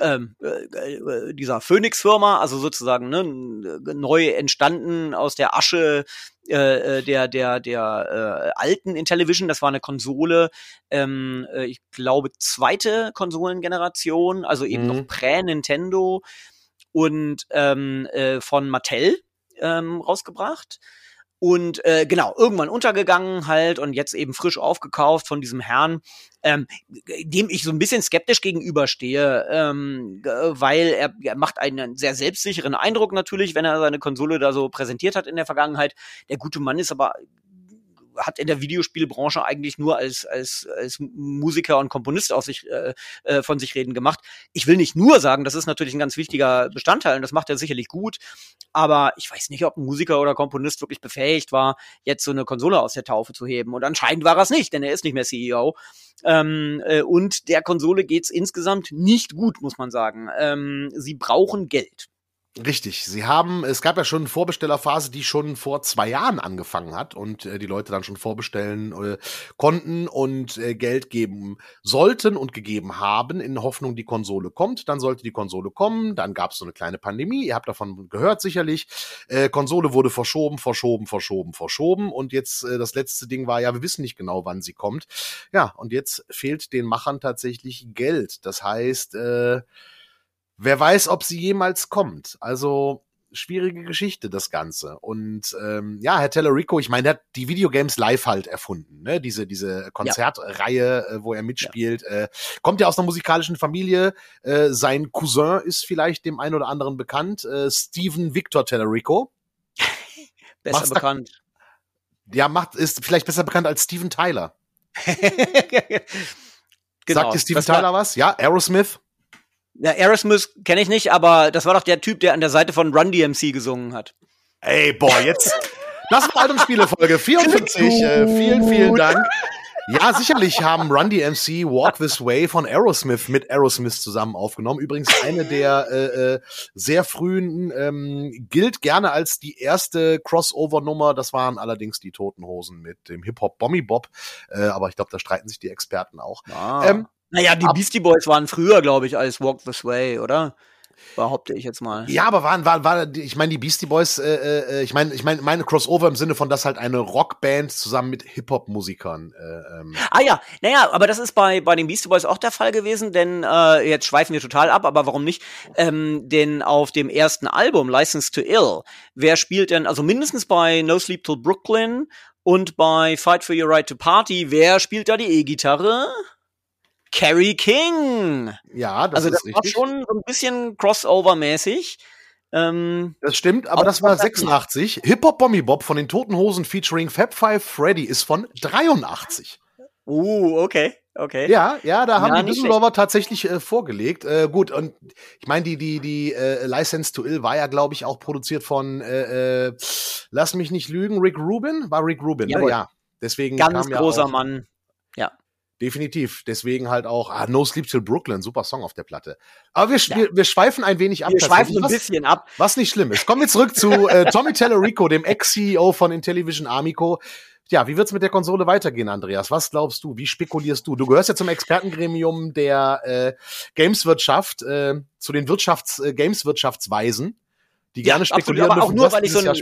Speaker 2: ähm, äh, äh, dieser Phoenix-Firma, also sozusagen ne, neu entstanden aus der Asche äh, äh, der der der äh, alten Intellivision. Das war eine Konsole, ähm, äh, ich glaube zweite Konsolengeneration, also eben mhm. noch prä-Nintendo und ähm, äh, von Mattel ähm, rausgebracht. Und äh, genau, irgendwann untergegangen halt und jetzt eben frisch aufgekauft von diesem Herrn, ähm, dem ich so ein bisschen skeptisch gegenüberstehe, ähm, weil er, er macht einen sehr selbstsicheren Eindruck natürlich, wenn er seine Konsole da so präsentiert hat in der Vergangenheit. Der gute Mann ist aber hat in der Videospielbranche eigentlich nur als, als, als Musiker und Komponist aus sich, äh, äh, von sich reden gemacht. Ich will nicht nur sagen, das ist natürlich ein ganz wichtiger Bestandteil und das macht er sicherlich gut, aber ich weiß nicht, ob ein Musiker oder Komponist wirklich befähigt war, jetzt so eine Konsole aus der Taufe zu heben. Und anscheinend war er es nicht, denn er ist nicht mehr CEO. Ähm, äh, und der Konsole geht's insgesamt nicht gut, muss man sagen. Ähm, sie brauchen Geld.
Speaker 1: Richtig. Sie haben, es gab ja schon eine Vorbestellerphase, die schon vor zwei Jahren angefangen hat und äh, die Leute dann schon vorbestellen äh, konnten und äh, Geld geben sollten und gegeben haben in Hoffnung, die Konsole kommt. Dann sollte die Konsole kommen. Dann gab es so eine kleine Pandemie. Ihr habt davon gehört sicherlich. Äh, Konsole wurde verschoben, verschoben, verschoben, verschoben und jetzt äh, das letzte Ding war ja, wir wissen nicht genau, wann sie kommt. Ja, und jetzt fehlt den Machern tatsächlich Geld. Das heißt, äh, wer weiß, ob sie jemals kommt. Also schwierige Geschichte, das Ganze. Und ähm, ja, Herr Tellerico, ich meine, der hat die Videogames live halt erfunden, ne? Diese, diese Konzertreihe, ja. äh, wo er mitspielt. Ja. Äh, kommt ja aus einer musikalischen Familie. Äh, sein Cousin ist vielleicht dem einen oder anderen bekannt. Äh, Steven Victor Tellerico.
Speaker 2: besser Mach's bekannt.
Speaker 1: Da, ja, macht, ist vielleicht besser bekannt als Steven Tyler. genau. Sagt dir Steven Tyler was? Ja, Aerosmith.
Speaker 2: Ja, Aerosmith kenne ich nicht, aber das war doch der Typ, der an der Seite von Run DMC gesungen hat.
Speaker 1: Ey, boah, jetzt. Das war Alt- Spielefolge 44. Äh, vielen, vielen Dank. Ja, sicherlich haben Run DMC Walk This Way von Aerosmith mit Aerosmith zusammen aufgenommen. Übrigens eine der äh, äh, sehr frühen, ähm, gilt gerne als die erste Crossover-Nummer. Das waren allerdings die Toten Hosen mit dem Hip-Hop Bommy Bob. Äh, aber ich glaube, da streiten sich die Experten auch.
Speaker 2: Ah. Ähm, naja, die Beastie Boys waren früher, glaube ich, als Walk This Way, oder? Behaupte ich jetzt mal.
Speaker 1: Ja, aber waren, waren, waren ich meine, die Beastie Boys, äh, äh, ich meine, ich meine, meine Crossover im Sinne von, dass halt eine Rockband zusammen mit Hip-Hop-Musikern. Äh,
Speaker 2: ähm. Ah ja, naja, aber das ist bei, bei den Beastie Boys auch der Fall gewesen, denn äh, jetzt schweifen wir total ab, aber warum nicht? Ähm, denn auf dem ersten Album, License to Ill, wer spielt denn, also mindestens bei No Sleep Till Brooklyn und bei Fight for Your Right to Party, wer spielt da die E-Gitarre? Carrie King.
Speaker 1: Ja,
Speaker 2: das also das ist war schon so ein bisschen Crossover-mäßig.
Speaker 1: Ähm, das stimmt, aber das war 86. Hip-Hop Bommy Bob von den Toten Hosen featuring Fab Five Freddy ist von 83.
Speaker 2: Uh, okay. Okay.
Speaker 1: Ja, ja, da haben ja, die Düsseldorfer tatsächlich äh, vorgelegt. Äh, gut, und ich meine, die, die, die äh, License to Ill war ja, glaube ich, auch produziert von äh, äh, Lass mich nicht lügen, Rick Rubin? War Rick Rubin, ne? Ja. Deswegen
Speaker 2: Ganz großer ja Mann. Ja.
Speaker 1: Definitiv. Deswegen halt auch ah, No Sleep Till Brooklyn, super Song auf der Platte. Aber wir, ja. wir, wir schweifen ein wenig ab.
Speaker 2: Wir schweifen ein bisschen ab.
Speaker 1: Was nicht schlimm ist. Kommen wir zurück zu äh, Tommy Tellerico, dem Ex-CEO von Intellivision Amico. Ja, wie wird's mit der Konsole weitergehen, Andreas? Was glaubst du? Wie spekulierst du? Du gehörst ja zum Expertengremium der äh, Gameswirtschaft, äh, zu den Wirtschafts äh, Gameswirtschaftsweisen, die ja, gerne spekulieren,
Speaker 2: absolut, aber auch nur, weil ich so
Speaker 1: ein, Jahr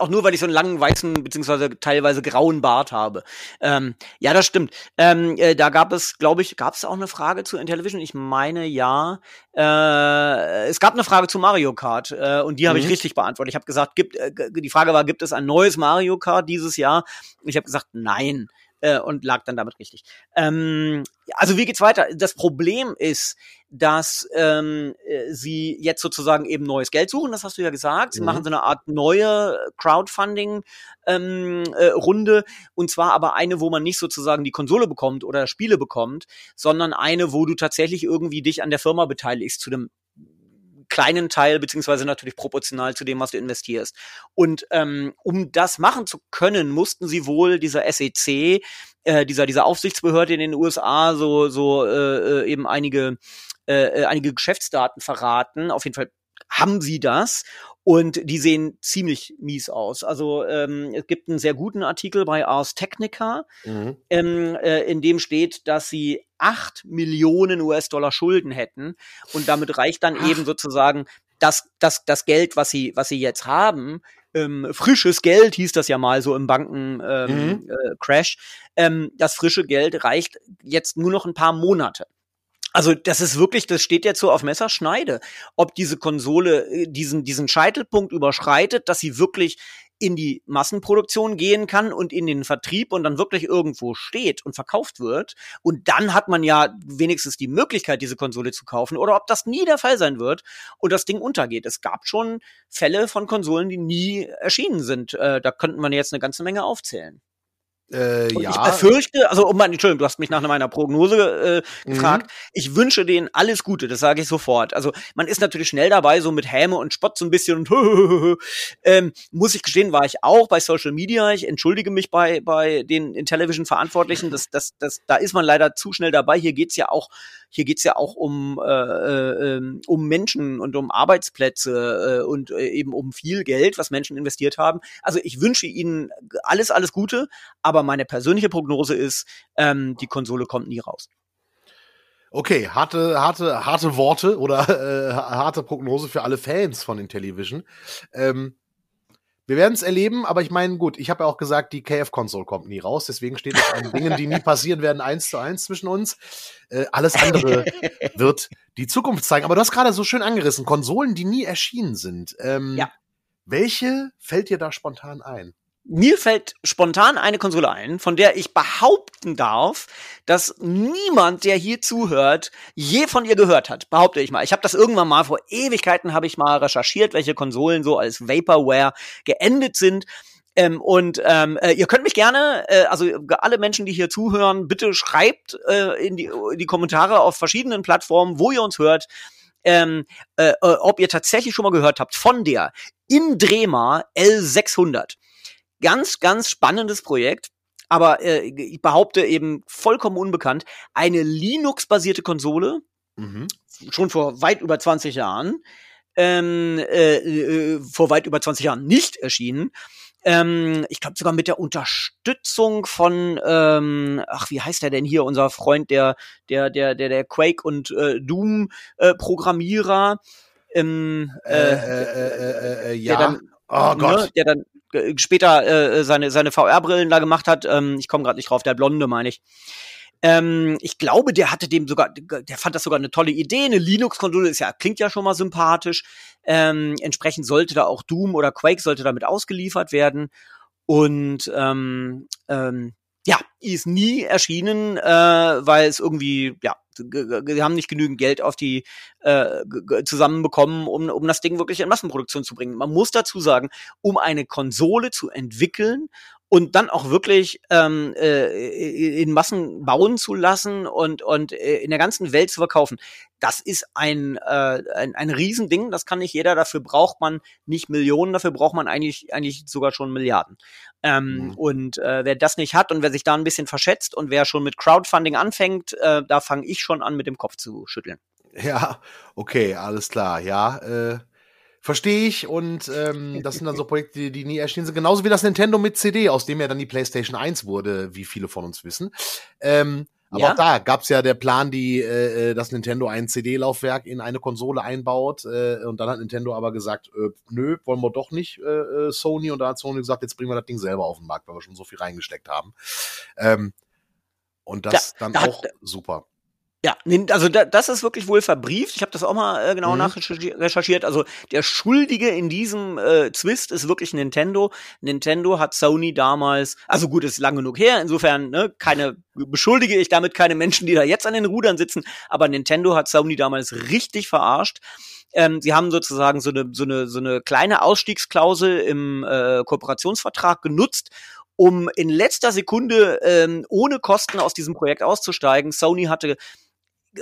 Speaker 2: auch nur, weil ich so einen langen weißen beziehungsweise teilweise grauen Bart habe. Ähm, ja, das stimmt. Ähm, äh, da gab es, glaube ich, gab es auch eine Frage zu Intellivision. Ich meine ja. Äh, es gab eine Frage zu Mario Kart äh, und die habe mhm. ich richtig beantwortet. Ich habe gesagt, gibt äh, die Frage war, gibt es ein neues Mario Kart dieses Jahr? Ich habe gesagt, nein äh, und lag dann damit richtig. Ähm, also wie geht's weiter? Das Problem ist, dass ähm, äh, sie jetzt sozusagen eben neues Geld suchen, das hast du ja gesagt. Sie mhm. machen so eine Art neue Crowdfunding ähm, äh, Runde und zwar aber eine, wo man nicht sozusagen die Konsole bekommt oder Spiele bekommt, sondern eine, wo du tatsächlich irgendwie dich an der Firma beteiligst zu dem kleinen Teil, beziehungsweise natürlich proportional zu dem, was du investierst. Und ähm, um das machen zu können, mussten sie wohl dieser SEC, äh, dieser, dieser Aufsichtsbehörde in den USA, so, so äh, eben einige, äh, äh, einige Geschäftsdaten verraten. Auf jeden Fall haben sie das und die sehen ziemlich mies aus. Also ähm, es gibt einen sehr guten Artikel bei Ars Technica, mhm. ähm, äh, in dem steht, dass sie acht Millionen US-Dollar Schulden hätten und damit reicht dann Ach. eben sozusagen das, das, das Geld, was sie, was sie jetzt haben, ähm, frisches Geld hieß das ja mal so im Banken-Crash. Ähm, mhm. äh, ähm, das frische Geld reicht jetzt nur noch ein paar Monate. Also das ist wirklich, das steht jetzt so auf Messerschneide, ob diese Konsole äh, diesen, diesen Scheitelpunkt überschreitet, dass sie wirklich in die Massenproduktion gehen kann und in den Vertrieb und dann wirklich irgendwo steht und verkauft wird. Und dann hat man ja wenigstens die Möglichkeit, diese Konsole zu kaufen. Oder ob das nie der Fall sein wird und das Ding untergeht. Es gab schon Fälle von Konsolen, die nie erschienen sind. Äh, da könnten man jetzt eine ganze Menge aufzählen.
Speaker 1: Äh, ja.
Speaker 2: ich befürchte, also um mein, Entschuldigung, du hast mich nach meiner Prognose äh,
Speaker 1: Mhm.
Speaker 2: gefragt. Ich wünsche denen alles Gute, das sage ich sofort. Also man ist natürlich schnell dabei, so mit Häme und Spott so ein bisschen und ähm, muss ich gestehen, war ich auch bei Social Media. Ich entschuldige mich bei bei den in Television Verantwortlichen. Das, das, das, da ist man leider zu schnell dabei. Hier geht's ja auch, hier geht's ja auch um äh, äh, ähm, um Menschen und um Arbeitsplätze äh, und äh, eben um viel Geld, was Menschen investiert haben. Also ich wünsche ihnen alles, alles Gute, aber meine persönliche Prognose ist, ähm, die Konsole kommt nie raus.
Speaker 1: Okay, harte, harte, harte Worte oder äh, harte Prognose für alle Fans von Intellivision. Ähm, wir werden es erleben, aber ich meine, gut, ich habe ja auch gesagt, die KF-Konsole kommt nie raus, deswegen steht es an Dingen, die nie passieren werden, eins zu eins zwischen uns. Äh, alles andere wird die Zukunft zeigen. Aber du hast gerade so schön angerissen, Konsolen, die nie erschienen sind. Ähm,
Speaker 2: Ja.
Speaker 1: Welche fällt dir da spontan ein?
Speaker 2: Mir fällt spontan eine Konsole ein, von der ich behaupten darf, dass niemand, der hier zuhört, je von ihr gehört hat. Behaupte ich mal. Ich habe das irgendwann mal vor Ewigkeiten habe ich mal recherchiert, welche Konsolen so als Vaporware geendet sind. Ähm, und ähm, äh, ihr könnt mich gerne, äh, also alle Menschen, die hier zuhören, bitte schreibt äh, in, die, in die Kommentare auf verschiedenen Plattformen, wo ihr uns hört, ähm, äh, äh, ob ihr tatsächlich schon mal gehört habt von der Indrema L600 ganz, ganz spannendes Projekt. Aber äh, ich behaupte eben vollkommen unbekannt, eine Linux-basierte Konsole,
Speaker 1: Mhm.
Speaker 2: schon vor weit über 20 Jahren, ähm, äh, äh, vor weit über 20 Jahren nicht erschienen. Ähm, ich glaube sogar mit der Unterstützung von, ähm, ach, wie heißt der denn hier, unser Freund, der, der, der, der, der Quake und äh, Doom äh, Programmierer. Ähm,
Speaker 1: Äh,
Speaker 2: äh,
Speaker 1: äh, äh, äh, äh,
Speaker 2: der
Speaker 1: ja.
Speaker 2: dann
Speaker 1: oh Gott.
Speaker 2: ne, der dann später äh, seine, seine VR-Brillen da gemacht hat. Ähm, ich komme gerade nicht drauf, der Blonde, meine ich. Ähm, ich glaube, der hatte dem sogar, der fand das sogar eine tolle Idee. Eine Linux-Konsole ist ja, klingt ja schon mal sympathisch. Ähm, entsprechend sollte da auch Doom oder Quake sollte damit ausgeliefert werden. Und ähm, ähm, ja, ist nie erschienen, äh, weil es irgendwie, ja, wir haben nicht genügend Geld auf die äh, zusammenbekommen, um, um das Ding wirklich in Massenproduktion zu bringen. Man muss dazu sagen, um eine Konsole zu entwickeln und dann auch wirklich ähm, äh, in Massen bauen zu lassen und, und äh, in der ganzen Welt zu verkaufen, das ist ein, äh, ein, ein Riesending, das kann nicht jeder, dafür braucht man nicht Millionen, dafür braucht man eigentlich, eigentlich sogar schon Milliarden. Ähm,
Speaker 1: Mhm.
Speaker 2: Und äh, wer das nicht hat und wer sich da ein bisschen verschätzt und wer schon mit Crowdfunding anfängt, äh, da fange ich schon an, mit dem Kopf zu schütteln.
Speaker 1: Ja, okay, alles klar, ja. Äh, Verstehe ich und ähm, das sind dann so Projekte, die, die nie erschienen sind. Genauso wie das Nintendo mit CD, aus dem ja dann die PlayStation 1 wurde, wie viele von uns wissen. Ähm, aber
Speaker 2: Ja.
Speaker 1: auch da gab's ja der Plan, die, äh, äh, dass Nintendo ein CD-Laufwerk in eine Konsole einbaut. Äh, und dann hat Nintendo aber gesagt, äh, nö, wollen wir doch nicht, äh, äh, Sony. Und da hat Sony gesagt, jetzt bringen wir das Ding selber auf den Markt, weil wir schon so viel reingesteckt haben. Ähm, und das
Speaker 2: Ja,
Speaker 1: dann
Speaker 2: da hat-
Speaker 1: auch super.
Speaker 2: Ja, also da, das ist wirklich wohl verbrieft. Ich habe das auch mal äh, genau
Speaker 1: Mhm.
Speaker 2: nachrecherchiert. Also der Schuldige in diesem äh, Zwist ist wirklich Nintendo. Nintendo hat Sony damals, also gut, ist lang genug her. Insofern ne, keine beschuldige ich damit keine Menschen, die da jetzt an den Rudern sitzen. Aber Nintendo hat Sony damals richtig verarscht. Ähm, sie haben sozusagen so eine so eine so eine kleine Ausstiegsklausel im äh, Kooperationsvertrag genutzt, um in letzter Sekunde ähm, ohne Kosten aus diesem Projekt auszusteigen. Sony hatte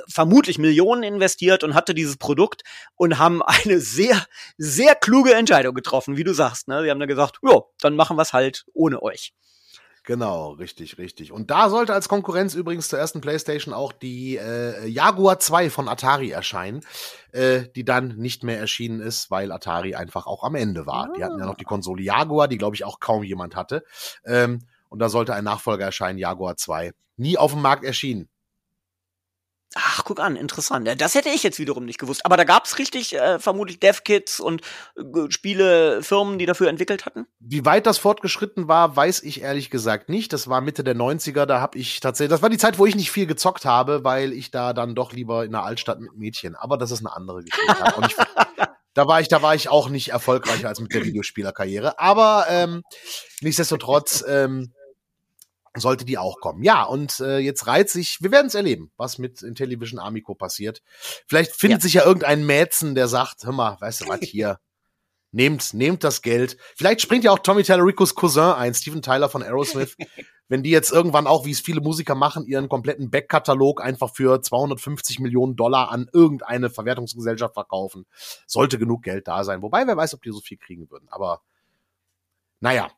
Speaker 2: vermutlich Millionen investiert und hatte dieses Produkt und haben eine sehr, sehr kluge Entscheidung getroffen, wie du sagst. Ne? Sie haben dann gesagt, ja, dann machen wir es halt ohne euch.
Speaker 1: Genau, richtig, richtig. Und da sollte als Konkurrenz übrigens zur ersten PlayStation auch die äh, Jaguar 2 von Atari erscheinen, äh, die dann nicht mehr erschienen ist, weil Atari einfach auch am Ende war. Die hatten ja noch die Konsole Jaguar, die glaube ich auch kaum jemand hatte. Ähm, und da sollte ein Nachfolger erscheinen, Jaguar 2. Nie auf dem Markt erschienen.
Speaker 2: Ach, guck an, interessant. Ja, Das hätte ich jetzt wiederum nicht gewusst. Aber da gab's richtig äh, vermutlich Dev-Kits und äh, Spielefirmen, die dafür entwickelt hatten.
Speaker 1: Wie weit das fortgeschritten war, weiß ich ehrlich gesagt nicht. Das war Mitte der 90er, da habe ich tatsächlich, das war die Zeit, wo ich nicht viel gezockt habe, weil ich da dann doch lieber in der Altstadt mit Mädchen, aber das ist eine andere Geschichte. Da war ich, da war ich auch nicht erfolgreicher als mit der Videospielerkarriere, aber ähm, nichtsdestotrotz ähm, sollte die auch kommen. Ja, und äh, jetzt reiht sich, wir werden es erleben, was mit Intellivision Amico passiert. Vielleicht findet
Speaker 2: Ja.
Speaker 1: sich ja irgendein Mäzen, der sagt, hör mal, weißt du was, hier, nehmt, nehmt das Geld. Vielleicht springt ja auch Tommy Tallericos Cousin ein, Steven Tyler von Aerosmith. wenn die jetzt irgendwann auch, wie es viele Musiker machen, ihren kompletten Backkatalog einfach für 250 Millionen Dollar an irgendeine Verwertungsgesellschaft verkaufen, sollte genug Geld da sein. Wobei, wer weiß, ob die so viel kriegen würden. Aber naja,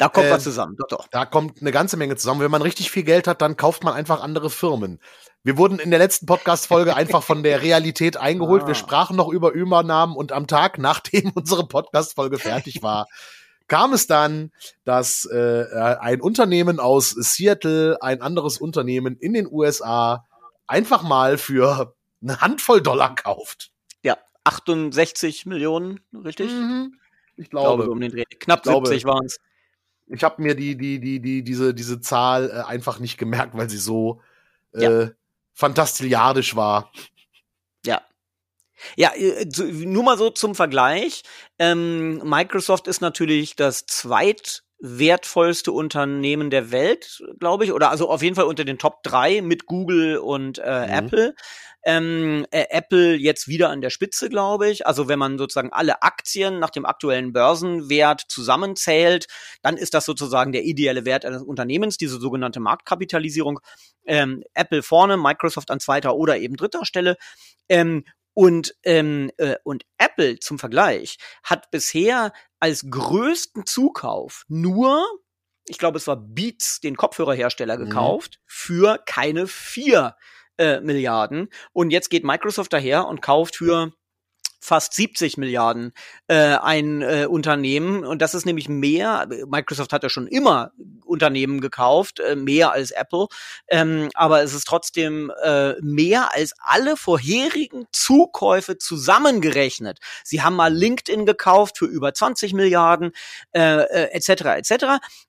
Speaker 2: da kommt äh, was zusammen, doch, doch.
Speaker 1: Da kommt eine ganze Menge zusammen. Wenn man richtig viel Geld hat, dann kauft man einfach andere Firmen. Wir wurden in der letzten Podcast-Folge einfach von der Realität eingeholt. Ah. Wir sprachen noch über Übernahmen und am Tag, nachdem unsere Podcast-Folge fertig war, kam es dann, dass äh, ein Unternehmen aus Seattle ein anderes Unternehmen in den USA einfach mal für eine Handvoll Dollar kauft.
Speaker 2: Ja, 68 Millionen, richtig? Mhm.
Speaker 1: Ich glaube, ich glaube
Speaker 2: um den Dreh. Knapp 70 waren es.
Speaker 1: Ich habe mir die, die, die, die, diese, diese Zahl äh, einfach nicht gemerkt, weil sie so äh, ja. fantastilliardisch war.
Speaker 2: Ja. Ja, äh, nur mal so zum Vergleich. Ähm, Microsoft ist natürlich das zweitwertvollste Unternehmen der Welt, glaube ich, oder also auf jeden Fall unter den Top drei mit Google und äh, mhm. Apple ähm, äh, Apple jetzt wieder an der Spitze, glaube ich. Also wenn man sozusagen alle Aktien nach dem aktuellen Börsenwert zusammenzählt, dann ist das sozusagen der ideelle Wert eines Unternehmens, diese sogenannte Marktkapitalisierung. Ähm, Apple vorne, Microsoft an zweiter oder eben dritter Stelle. Ähm, und, ähm, äh, und Apple zum Vergleich hat bisher als größten Zukauf nur, ich glaube, es war Beats, den Kopfhörerhersteller, mhm. gekauft, für keine vier äh, Milliarden. Und jetzt geht Microsoft daher und kauft für fast 70 Milliarden äh, ein äh, Unternehmen und das ist nämlich mehr. Microsoft hat ja schon immer Unternehmen gekauft, äh, mehr als Apple, ähm, aber es ist trotzdem äh, mehr als alle vorherigen Zukäufe zusammengerechnet. Sie haben mal LinkedIn gekauft für über 20 Milliarden äh, äh, etc. etc.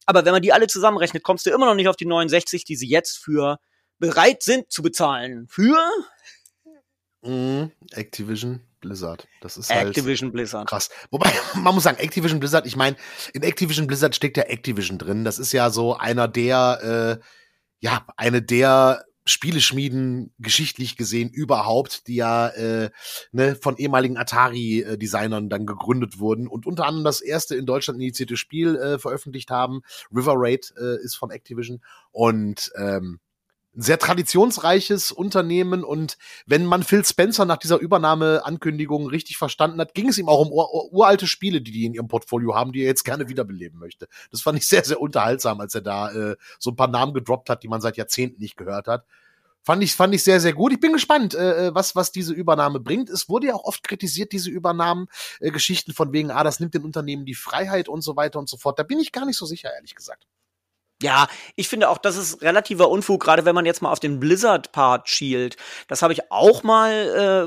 Speaker 2: Aber wenn man die alle zusammenrechnet, kommst du immer noch nicht auf die 69, die sie jetzt für bereit sind zu bezahlen für
Speaker 1: mm, Activision Blizzard. Das ist
Speaker 2: halt Activision halt Blizzard.
Speaker 1: Krass. Wobei, man muss sagen, Activision Blizzard, ich meine, in Activision Blizzard steckt ja Activision drin. Das ist ja so einer der, äh, ja, eine der Spieleschmieden geschichtlich gesehen überhaupt, die ja äh, ne, von ehemaligen Atari-Designern dann gegründet wurden und unter anderem das erste in Deutschland initiierte Spiel äh, veröffentlicht haben. River Raid äh, ist von Activision und ähm, sehr traditionsreiches Unternehmen und wenn man Phil Spencer nach dieser Übernahmeankündigung richtig verstanden hat, ging es ihm auch um ur uralte Spiele, die die in ihrem Portfolio haben, die er jetzt gerne wiederbeleben möchte. Das fand ich sehr, sehr unterhaltsam, als er da äh, so ein paar Namen gedroppt hat, die man seit Jahrzehnten nicht gehört hat. Fand ich, fand ich sehr, sehr gut. Ich bin gespannt, äh, äh was, was diese Übernahme bringt. Es wurde ja auch oft kritisiert, diese Übernahmen, äh, Geschichten von wegen, ah, das nimmt den Unternehmen die Freiheit und so weiter und so fort. Da bin ich gar nicht so sicher, ehrlich gesagt.
Speaker 2: Ja, ich finde auch, das ist relativer Unfug, gerade wenn man jetzt mal auf den Blizzard-Part schielt. Das habe ich auch mal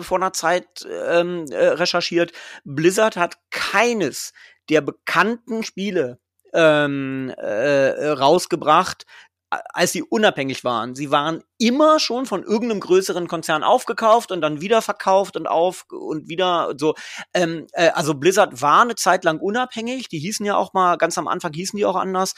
Speaker 2: äh, vor einer Zeit ähm, äh, recherchiert. Blizzard hat keines der bekannten Spiele ähm, äh, rausgebracht, als sie unabhängig waren. Sie waren immer schon von irgendeinem größeren Konzern aufgekauft und dann wieder verkauft und auf und wieder so. Ähm, äh, also Blizzard war eine Zeit lang unabhängig. Die hießen ja auch mal, ganz am Anfang hießen die auch anders.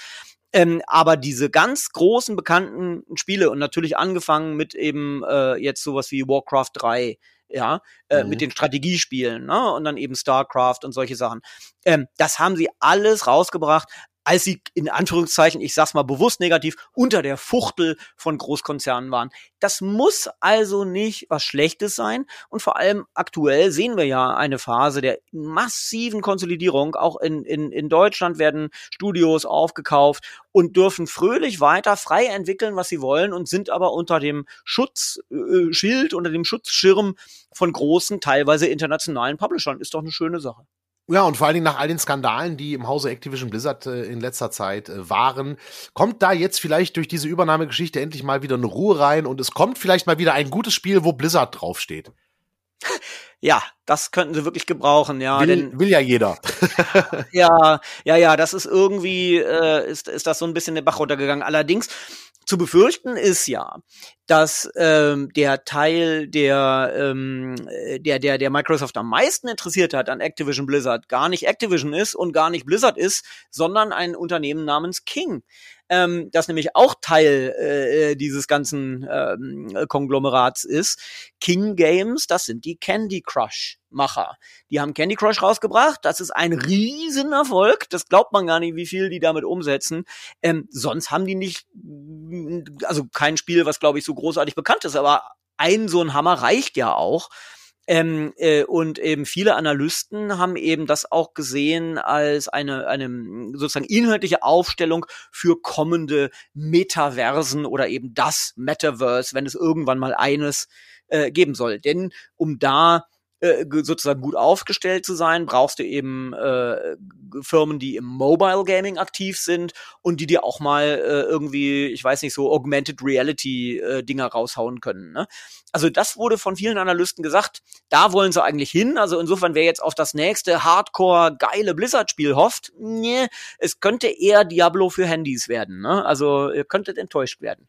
Speaker 2: Ähm, aber diese ganz großen bekannten Spiele und natürlich angefangen mit eben äh, jetzt sowas wie Warcraft 3, ja, äh, mhm. mit den Strategiespielen, ne? Und dann eben StarCraft und solche Sachen. Ähm, das haben sie alles rausgebracht, als sie in Anführungszeichen, ich sag's mal bewusst negativ, unter der Fuchtel von Großkonzernen waren. Das muss also nicht was Schlechtes sein. Und vor allem aktuell sehen wir ja eine Phase der massiven Konsolidierung. Auch in, in, in Deutschland werden Studios aufgekauft und dürfen fröhlich weiter frei entwickeln, was sie wollen und sind aber unter dem Schutzschild, äh, unter dem Schutzschirm von großen, teilweise internationalen Publishern. Ist doch eine schöne Sache.
Speaker 1: Ja, und vor allen Dingen nach all den Skandalen, die im Hause Activision Blizzard äh, in letzter Zeit äh, waren, kommt da jetzt vielleicht durch diese Übernahmegeschichte endlich mal wieder eine Ruhe rein und es kommt vielleicht mal wieder ein gutes Spiel, wo Blizzard draufsteht.
Speaker 2: Ja, das könnten sie wirklich gebrauchen, ja.
Speaker 1: Will,
Speaker 2: denn,
Speaker 1: will ja jeder.
Speaker 2: ja, ja, ja, das ist irgendwie, äh, ist, ist das so ein bisschen den Bach runtergegangen. Allerdings, zu befürchten ist ja, dass ähm, der Teil, der, ähm, der, der, der Microsoft am meisten interessiert hat an Activision Blizzard, gar nicht Activision ist und gar nicht Blizzard ist, sondern ein Unternehmen namens King ähm, das nämlich auch Teil äh, dieses ganzen ähm, Konglomerats ist. King Games, das sind die Candy Crush Macher. Die haben Candy Crush rausgebracht. Das ist ein Riesenerfolg. Das glaubt man gar nicht, wie viel die damit umsetzen. Ähm, sonst haben die nicht, also kein Spiel, was glaube ich so großartig bekannt ist, aber ein so ein Hammer reicht ja auch. Ähm, äh, und eben viele Analysten haben eben das auch gesehen als eine, eine sozusagen inhaltliche Aufstellung für kommende Metaversen oder eben das Metaverse, wenn es irgendwann mal eines äh, geben soll. Denn um da äh, sozusagen gut aufgestellt zu sein, brauchst du eben äh, Firmen, die im Mobile Gaming aktiv sind und die dir auch mal äh, irgendwie, ich weiß nicht, so Augmented Reality äh, Dinger raushauen können. Ne? Also das wurde von vielen Analysten gesagt, da wollen sie eigentlich hin. Also insofern, wer jetzt auf das nächste Hardcore geile Blizzard-Spiel hofft, nee, es könnte eher Diablo für Handys werden. Ne? Also ihr könntet enttäuscht werden.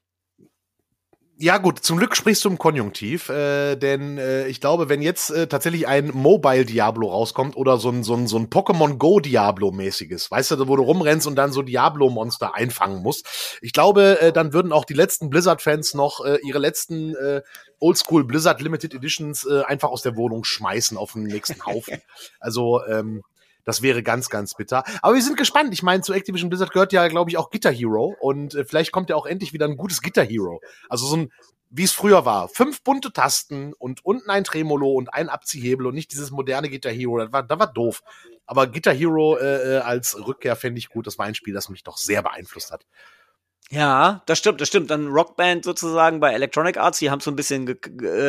Speaker 1: Ja gut, zum Glück sprichst du im Konjunktiv, äh, denn äh, ich glaube, wenn jetzt äh, tatsächlich ein Mobile Diablo rauskommt oder so ein, so ein, so ein Pokémon Go Diablo mäßiges, weißt du, wo du rumrennst und dann so Diablo Monster einfangen musst, ich glaube, äh, dann würden auch die letzten Blizzard-Fans noch äh, ihre letzten äh, Oldschool Blizzard Limited Editions äh, einfach aus der Wohnung schmeißen auf den nächsten Haufen. also ähm, das wäre ganz, ganz bitter. Aber wir sind gespannt. Ich meine, zu Activision Blizzard gehört ja, glaube ich, auch Guitar Hero. Und äh, vielleicht kommt ja auch endlich wieder ein gutes Guitar Hero. Also so ein, wie es früher war. Fünf bunte Tasten und unten ein Tremolo und ein Abziehhebel und nicht dieses moderne Guitar Hero. Das war, das war doof. Aber Guitar Hero äh, äh als Rückkehr fände ich gut. Das war ein Spiel, das mich doch sehr beeinflusst hat.
Speaker 2: Ja, das stimmt, das stimmt. Dann Rockband sozusagen bei Electronic Arts, die haben so ein bisschen, ge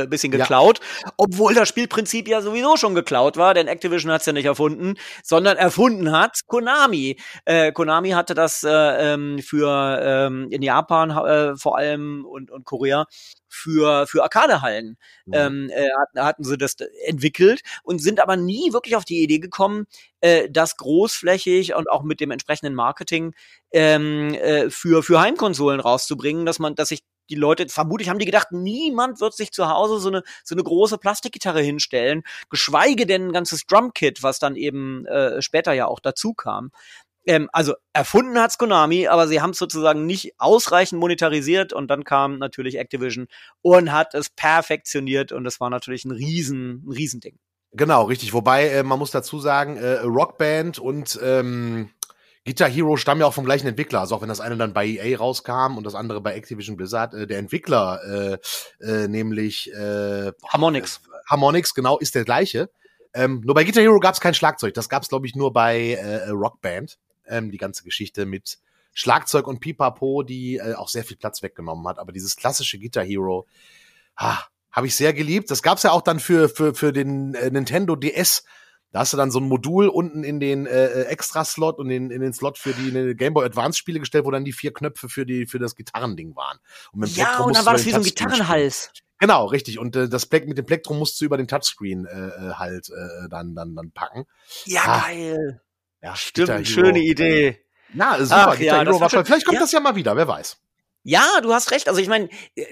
Speaker 2: äh, bisschen geklaut, ja. obwohl das Spielprinzip ja sowieso schon geklaut war, denn Activision hat's ja nicht erfunden, sondern erfunden hat Konami. Äh, Konami hatte das äh, ähm, für ähm, in Japan äh, vor allem und, und Korea für, für Arcadehallen mhm. ähm, äh, hatten sie das entwickelt und sind aber nie wirklich auf die Idee gekommen, äh, das großflächig und auch mit dem entsprechenden Marketing ähm, äh, für, für Heimkonsolen rauszubringen, dass man, dass sich die Leute, vermutlich haben die gedacht, niemand wird sich zu Hause so eine, so eine große Plastikgitarre hinstellen, geschweige denn ein ganzes Drumkit, was dann eben äh, später ja auch dazu kam. Ähm, also erfunden hat's Konami, aber sie haben es sozusagen nicht ausreichend monetarisiert und dann kam natürlich Activision und hat es perfektioniert und das war natürlich ein riesen, ein Riesending.
Speaker 1: Genau, richtig. Wobei äh, man muss dazu sagen, äh, Rockband und ähm, Guitar Hero stammen ja auch vom gleichen Entwickler, also auch wenn das eine dann bei EA rauskam und das andere bei Activision Blizzard. Äh, der Entwickler, äh, äh, nämlich äh,
Speaker 2: Harmonix.
Speaker 1: Harmonix, genau, ist der gleiche. Ähm, nur bei Guitar Hero gab es kein Schlagzeug. Das gab es, glaube ich, nur bei äh, Rockband ähm, die ganze Geschichte mit Schlagzeug und Pipapo, die äh, auch sehr viel Platz weggenommen hat. Aber dieses klassische Guitar Hero, habe ich sehr geliebt. Das gab's ja auch dann für, für, für den äh, Nintendo DS. Da hast du dann so ein Modul unten in den äh, äh Extra-Slot und in, in den Slot für die, Game Boy Advance-Spiele gestellt, wo dann die vier Knöpfe für, die, für das Gitarrending waren.
Speaker 2: Und mit ja, und dann war das wie so ein Gitarrenhals.
Speaker 1: Genau, richtig. Und äh, das Pleck mit dem Plektrum musst du über den Touchscreen äh, äh halt äh, dann, dann, dann packen.
Speaker 2: Ja, ah. geil. Ja, Stimmt, schöne Idee.
Speaker 1: Na, super. Ach, ja, Hero Vielleicht kommt ja. das ja mal wieder, wer weiß.
Speaker 2: Ja, du hast recht. Also ich meine, äh,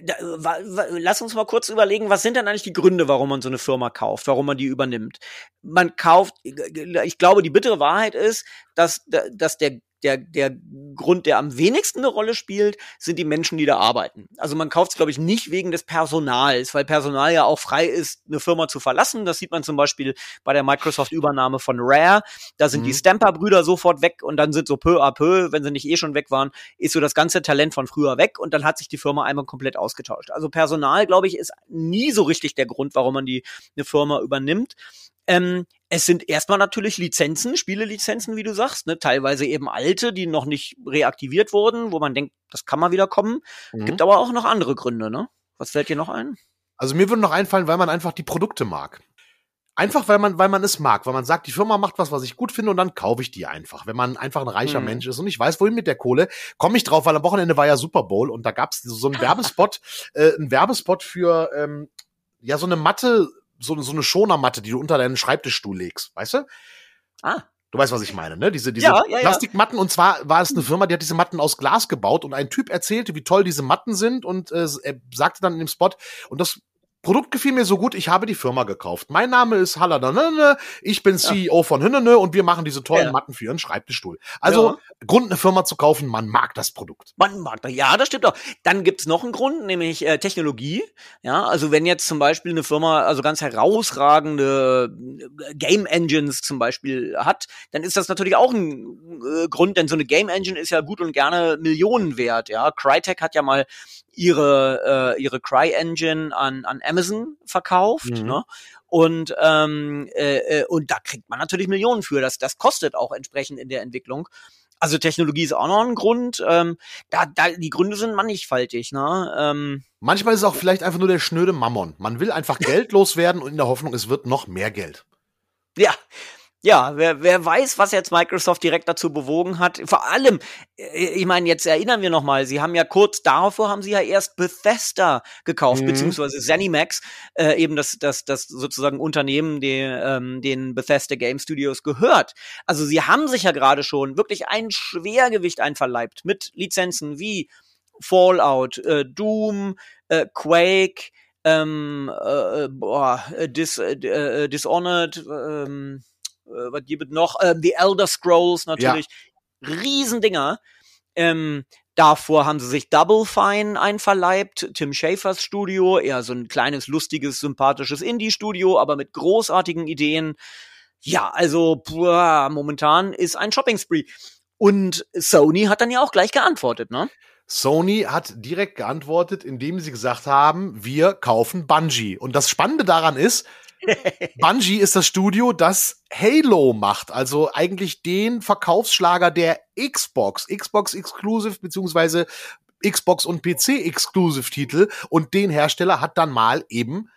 Speaker 2: lass uns mal kurz überlegen, was sind denn eigentlich die Gründe, warum man so eine Firma kauft, warum man die übernimmt? Man kauft, ich glaube, die bittere Wahrheit ist, dass, dass der der, der Grund, der am wenigsten eine Rolle spielt, sind die Menschen, die da arbeiten. Also man kauft es, glaube ich, nicht wegen des Personals, weil Personal ja auch frei ist, eine Firma zu verlassen. Das sieht man zum Beispiel bei der Microsoft-Übernahme von Rare. Da sind mhm. die Stamper-Brüder sofort weg und dann sind so peu à peu, wenn sie nicht eh schon weg waren, ist so das ganze Talent von früher weg und dann hat sich die Firma einmal komplett ausgetauscht. Also Personal, glaube ich, ist nie so richtig der Grund, warum man die eine Firma übernimmt. Ähm, es sind erstmal natürlich Lizenzen, Spielelizenzen, wie du sagst, ne? teilweise eben alte, die noch nicht reaktiviert wurden, wo man denkt, das kann mal wieder kommen. Mhm. Gibt aber auch noch andere Gründe, ne? Was fällt dir noch ein?
Speaker 1: Also mir würde noch einfallen, weil man einfach die Produkte mag. Einfach weil man, weil man es mag, weil man sagt, die Firma macht was, was ich gut finde und dann kaufe ich die einfach. Wenn man einfach ein reicher mhm. Mensch ist und ich weiß, wohin mit der Kohle, komme ich drauf, weil am Wochenende war ja Super Bowl und da gab es so einen Werbespot, äh, einen Werbespot für ähm, ja so eine Matte, so, so eine Schonermatte, die du unter deinen Schreibtischstuhl legst, weißt du? Ah. Du weißt, was ich meine, ne? Diese, diese ja, ja, Plastikmatten. Und zwar war es eine Firma, die hat diese Matten aus Glas gebaut und ein Typ erzählte, wie toll diese Matten sind und äh, er sagte dann in dem Spot, und das Produkt gefiel mir so gut, ich habe die Firma gekauft. Mein Name ist Halladanene, ich bin CEO ja. von Hinnene und wir machen diese tollen ja. Matten für Ihren Schreibtischstuhl. Also ja. Grund, eine Firma zu kaufen, man mag das Produkt.
Speaker 2: Man mag das, ja, das stimmt auch. Dann gibt's noch einen Grund, nämlich äh, Technologie. Ja, also wenn jetzt zum Beispiel eine Firma also ganz herausragende äh, Game Engines zum Beispiel hat, dann ist das natürlich auch ein äh, Grund, denn so eine Game Engine ist ja gut und gerne Millionen wert. Ja, Crytek hat ja mal ihre äh, ihre Cry Engine an an Amazon verkauft, mhm. ne? Und ähm, äh, äh, und da kriegt man natürlich Millionen für. Das das kostet auch entsprechend in der Entwicklung. Also Technologie ist auch noch ein Grund. Ähm, da, da, die Gründe sind mannigfaltig. Ne? Ähm,
Speaker 1: Manchmal ist es auch vielleicht einfach nur der schnöde Mammon. Man will einfach Geld loswerden und in der Hoffnung, es wird noch mehr Geld.
Speaker 2: Ja, ja, wer, wer weiß, was jetzt Microsoft direkt dazu bewogen hat. Vor allem, äh, ich meine, jetzt erinnern wir nochmal, sie haben ja kurz davor haben sie ja erst Bethesda gekauft, mhm. beziehungsweise ZeniMax, äh, eben das, das, das sozusagen Unternehmen, die, ähm, den Bethesda Game Studios gehört. Also sie haben sich ja gerade schon wirklich ein Schwergewicht einverleibt mit Lizenzen wie Fallout, äh, Doom, äh, Quake, ähm, äh, äh boah, Dis, äh, Dishonored, ähm, äh, was gibt es noch? Äh, The Elder Scrolls natürlich. Ja. Riesendinger. Ähm, davor haben sie sich Double Fine einverleibt, Tim Schafers Studio, eher so ein kleines, lustiges, sympathisches Indie-Studio, aber mit großartigen Ideen. Ja, also boah, momentan ist ein Shopping-Spree. Und Sony hat dann ja auch gleich geantwortet, ne?
Speaker 1: Sony hat direkt geantwortet, indem sie gesagt haben, wir kaufen Bungie. Und das Spannende daran ist, Bungie ist das Studio, das Halo macht, also eigentlich den Verkaufsschlager der Xbox, Xbox Exclusive beziehungsweise Xbox und PC Exclusive Titel. Und den Hersteller hat dann mal eben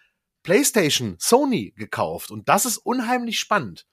Speaker 1: PlayStation, Sony gekauft. Und das ist unheimlich spannend.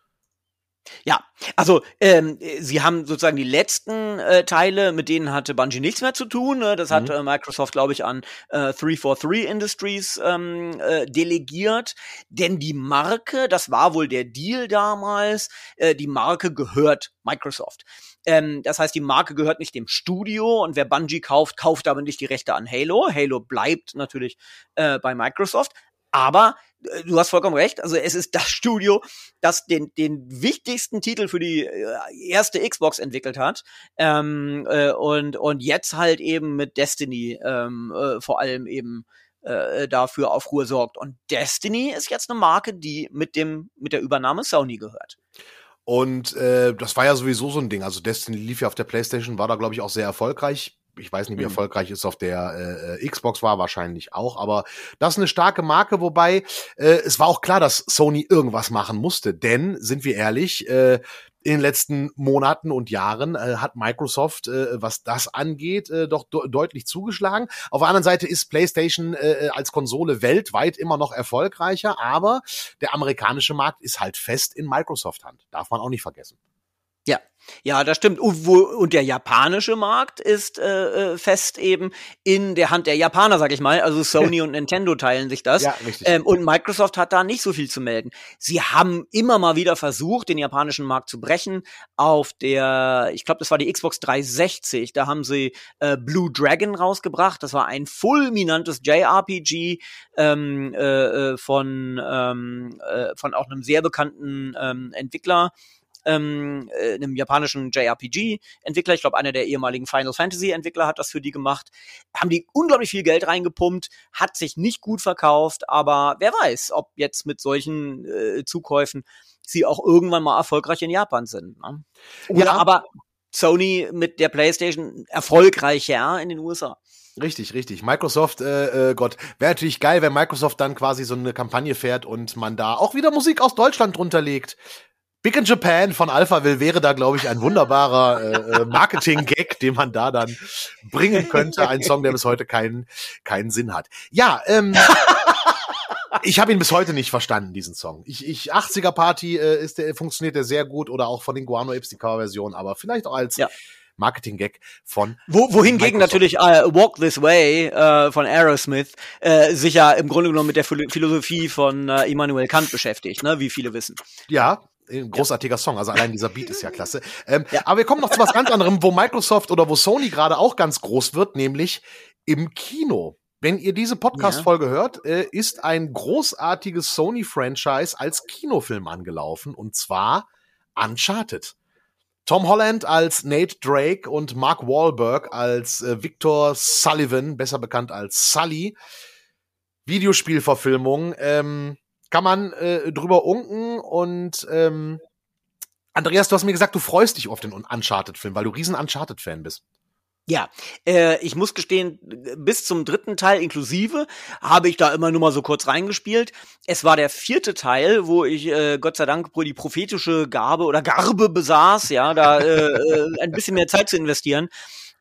Speaker 2: Ja, also ähm, sie haben sozusagen die letzten äh, Teile, mit denen hatte Bungie nichts mehr zu tun. Ne? Das mhm. hat äh, Microsoft, glaube ich, an äh, 343 Industries ähm, äh, delegiert. Denn die Marke, das war wohl der Deal damals, äh, die Marke gehört Microsoft. Ähm, das heißt, die Marke gehört nicht dem Studio und wer Bungie kauft, kauft aber nicht die Rechte an Halo. Halo bleibt natürlich äh, bei Microsoft. Aber äh, du hast vollkommen recht. Also es ist das Studio, das den, den wichtigsten Titel für die äh, erste Xbox entwickelt hat. Ähm, äh, und, und jetzt halt eben mit Destiny ähm, äh, vor allem eben äh, dafür auf Ruhe sorgt. Und Destiny ist jetzt eine Marke, die mit dem, mit der Übernahme Sony gehört.
Speaker 1: Und äh, das war ja sowieso so ein Ding. Also Destiny lief ja auf der PlayStation, war da, glaube ich, auch sehr erfolgreich ich weiß nicht, wie mhm. erfolgreich es auf der äh, äh, Xbox war, wahrscheinlich auch, aber das ist eine starke Marke, wobei äh, es war auch klar, dass Sony irgendwas machen musste, denn, sind wir ehrlich, äh, in den letzten Monaten und Jahren äh, hat Microsoft, äh, was das angeht, äh, doch de deutlich zugeschlagen. Auf der anderen Seite ist PlayStation äh, als Konsole weltweit immer noch erfolgreicher, aber der amerikanische Markt ist halt fest in Microsoft Hand. Darf man auch nicht vergessen.
Speaker 2: Ja, ja, das stimmt. Und, wo, und der japanische Markt ist äh, äh, fest eben in der Hand der Japaner, sag ich mal. Also Sony und Nintendo teilen sich das. Ja, richtig. Ähm, und Microsoft hat da nicht so viel zu melden. Sie haben immer mal wieder versucht, den japanischen Markt zu brechen. Auf der, ich glaube, das war die Xbox 360. Da haben sie äh, Blue Dragon rausgebracht. Das war ein fulminantes JRPG ähm, äh, äh, von ähm, äh, von auch einem sehr bekannten ähm, Entwickler ähm, äh, einem japanischen JRPG-Entwickler, ich glaube einer der ehemaligen Final Fantasy-Entwickler hat das für die gemacht, haben die unglaublich viel Geld reingepumpt, hat sich nicht gut verkauft, aber wer weiß, ob jetzt mit solchen äh, Zukäufen sie auch irgendwann mal erfolgreich in Japan sind. Ne? Oder ja. aber Sony mit der PlayStation erfolgreicher in den USA.
Speaker 1: Richtig, richtig. Microsoft, äh, äh, Gott, wäre natürlich geil, wenn Microsoft dann quasi so eine Kampagne fährt und man da auch wieder Musik aus Deutschland drunter legt. Big in Japan von Alphaville wäre da, glaube ich, ein wunderbarer äh, äh, Marketing-Gag, den man da dann bringen könnte. Ein Song, der bis heute keinen keinen Sinn hat. Ja, ähm, ich habe ihn bis heute nicht verstanden, diesen Song. Ich, ich 80er Party äh, ist der, funktioniert der sehr gut oder auch von den Guano Apes die Coverversion, aber vielleicht auch als ja. Marketing-Gag von.
Speaker 2: Wo, wohingegen natürlich äh, Walk This Way äh, von Aerosmith äh, sich ja im Grunde genommen mit der Philosophie von äh, Immanuel Kant beschäftigt, ne? wie viele wissen.
Speaker 1: Ja, ein großartiger Song, also allein dieser Beat ist ja klasse. Ähm, ja. Aber wir kommen noch zu was ganz anderem, wo Microsoft oder wo Sony gerade auch ganz groß wird, nämlich im Kino. wenn ihr diese Podcast-Folge ja. hört, äh, ist ein großartiges Sony-Franchise als Kinofilm angelaufen und zwar Uncharted. Tom Holland als Nate Drake und Mark Wahlberg als äh, Victor Sullivan, besser bekannt als Sully. Videospielverfilmung. Ähm, kann man äh, drüber unken und ähm, Andreas, du hast mir gesagt, du freust dich auf den Uncharted-Film, weil du riesen Uncharted-Fan bist.
Speaker 2: Ja, äh, ich muss gestehen, bis zum dritten Teil inklusive habe ich da immer nur mal so kurz reingespielt. Es war der vierte Teil, wo ich äh, Gott sei Dank die prophetische Gabe oder Garbe besaß, ja, da äh, äh, ein bisschen mehr Zeit zu investieren.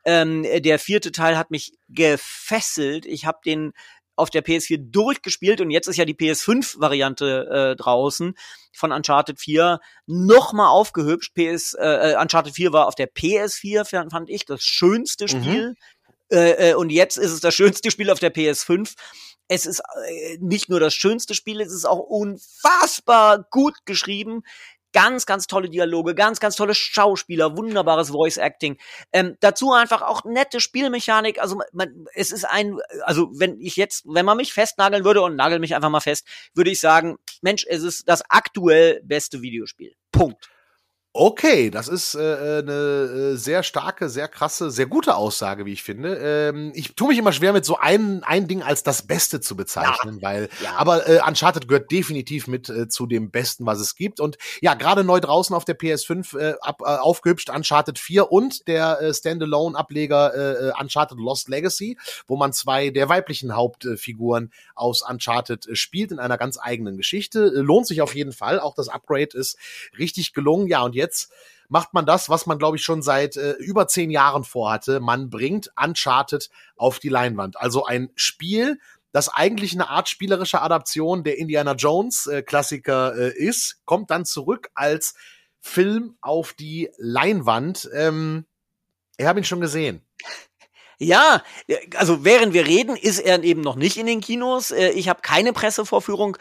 Speaker 2: Ähm, der vierte Teil hat mich gefesselt. Ich habe den auf der PS4 durchgespielt und jetzt ist ja die PS5-Variante äh, draußen von Uncharted 4 nochmal aufgehübscht. PS, äh, äh, Uncharted 4 war auf der PS4, fand ich, das schönste mhm. Spiel. Mhm. Äh, äh, und jetzt ist es das schönste Spiel auf der PS5. Es ist äh, nicht nur das schönste Spiel, es ist auch unfassbar gut geschrieben. Ganz, ganz tolle Dialoge, ganz, ganz tolle Schauspieler, wunderbares Voice Acting. Ähm, dazu einfach auch nette Spielmechanik. Also man, es ist ein, also wenn ich jetzt, wenn man mich festnageln würde und nagel mich einfach mal fest, würde ich sagen, Mensch, es ist das aktuell beste Videospiel. Punkt.
Speaker 1: Okay, das ist äh, eine äh, äh, sehr starke, sehr krasse, sehr gute Aussage, wie ich finde. Ähm, ich tue mich immer schwer mit so ein, ein Ding als das Beste zu bezeichnen, ja. weil, ja. aber äh, Uncharted gehört definitiv mit äh, zu dem Besten, was es gibt. Und ja, gerade neu draußen auf der PS5 äh, ab, äh, aufgehübscht Uncharted 4 und der äh, Standalone-Ableger äh, äh, Uncharted Lost Legacy, wo man zwei der weiblichen Hauptfiguren aus Uncharted spielt in einer ganz eigenen Geschichte. Lohnt sich auf jeden Fall. Auch das Upgrade ist richtig gelungen. Ja, und jetzt jetzt macht man das, was man, glaube ich, schon seit äh, über zehn Jahren vorhatte. Man bringt Uncharted auf die Leinwand. Also ein Spiel, das eigentlich eine Art spielerische Adaption der Indiana Jones äh, äh, ist, kommt dann zurück als Film auf die Leinwand. Ähm, ich habe ihn schon gesehen.
Speaker 2: Ja, also während wir reden, ist er eben noch nicht in den Kinos. Äh, ich habe keine Pressevorführung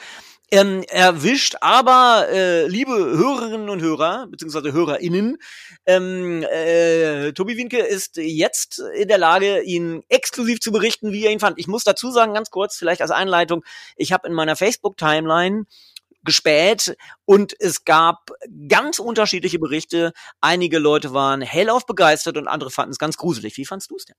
Speaker 2: ähm, erwischt. Aber, äh, liebe Hörerinnen und Hörer, beziehungsweise HörerInnen, ähm, äh, Tobi Winke ist jetzt in der Lage, ihn exklusiv zu berichten, wie er ihn fand. Ich muss dazu sagen, ganz kurz, vielleicht als Einleitung, ich habe in meiner Facebook-Timeline gespäht und es gab ganz unterschiedliche Berichte. Einige Leute waren hellauf begeistert und andere fanden es ganz gruselig. Wie fandst du es denn?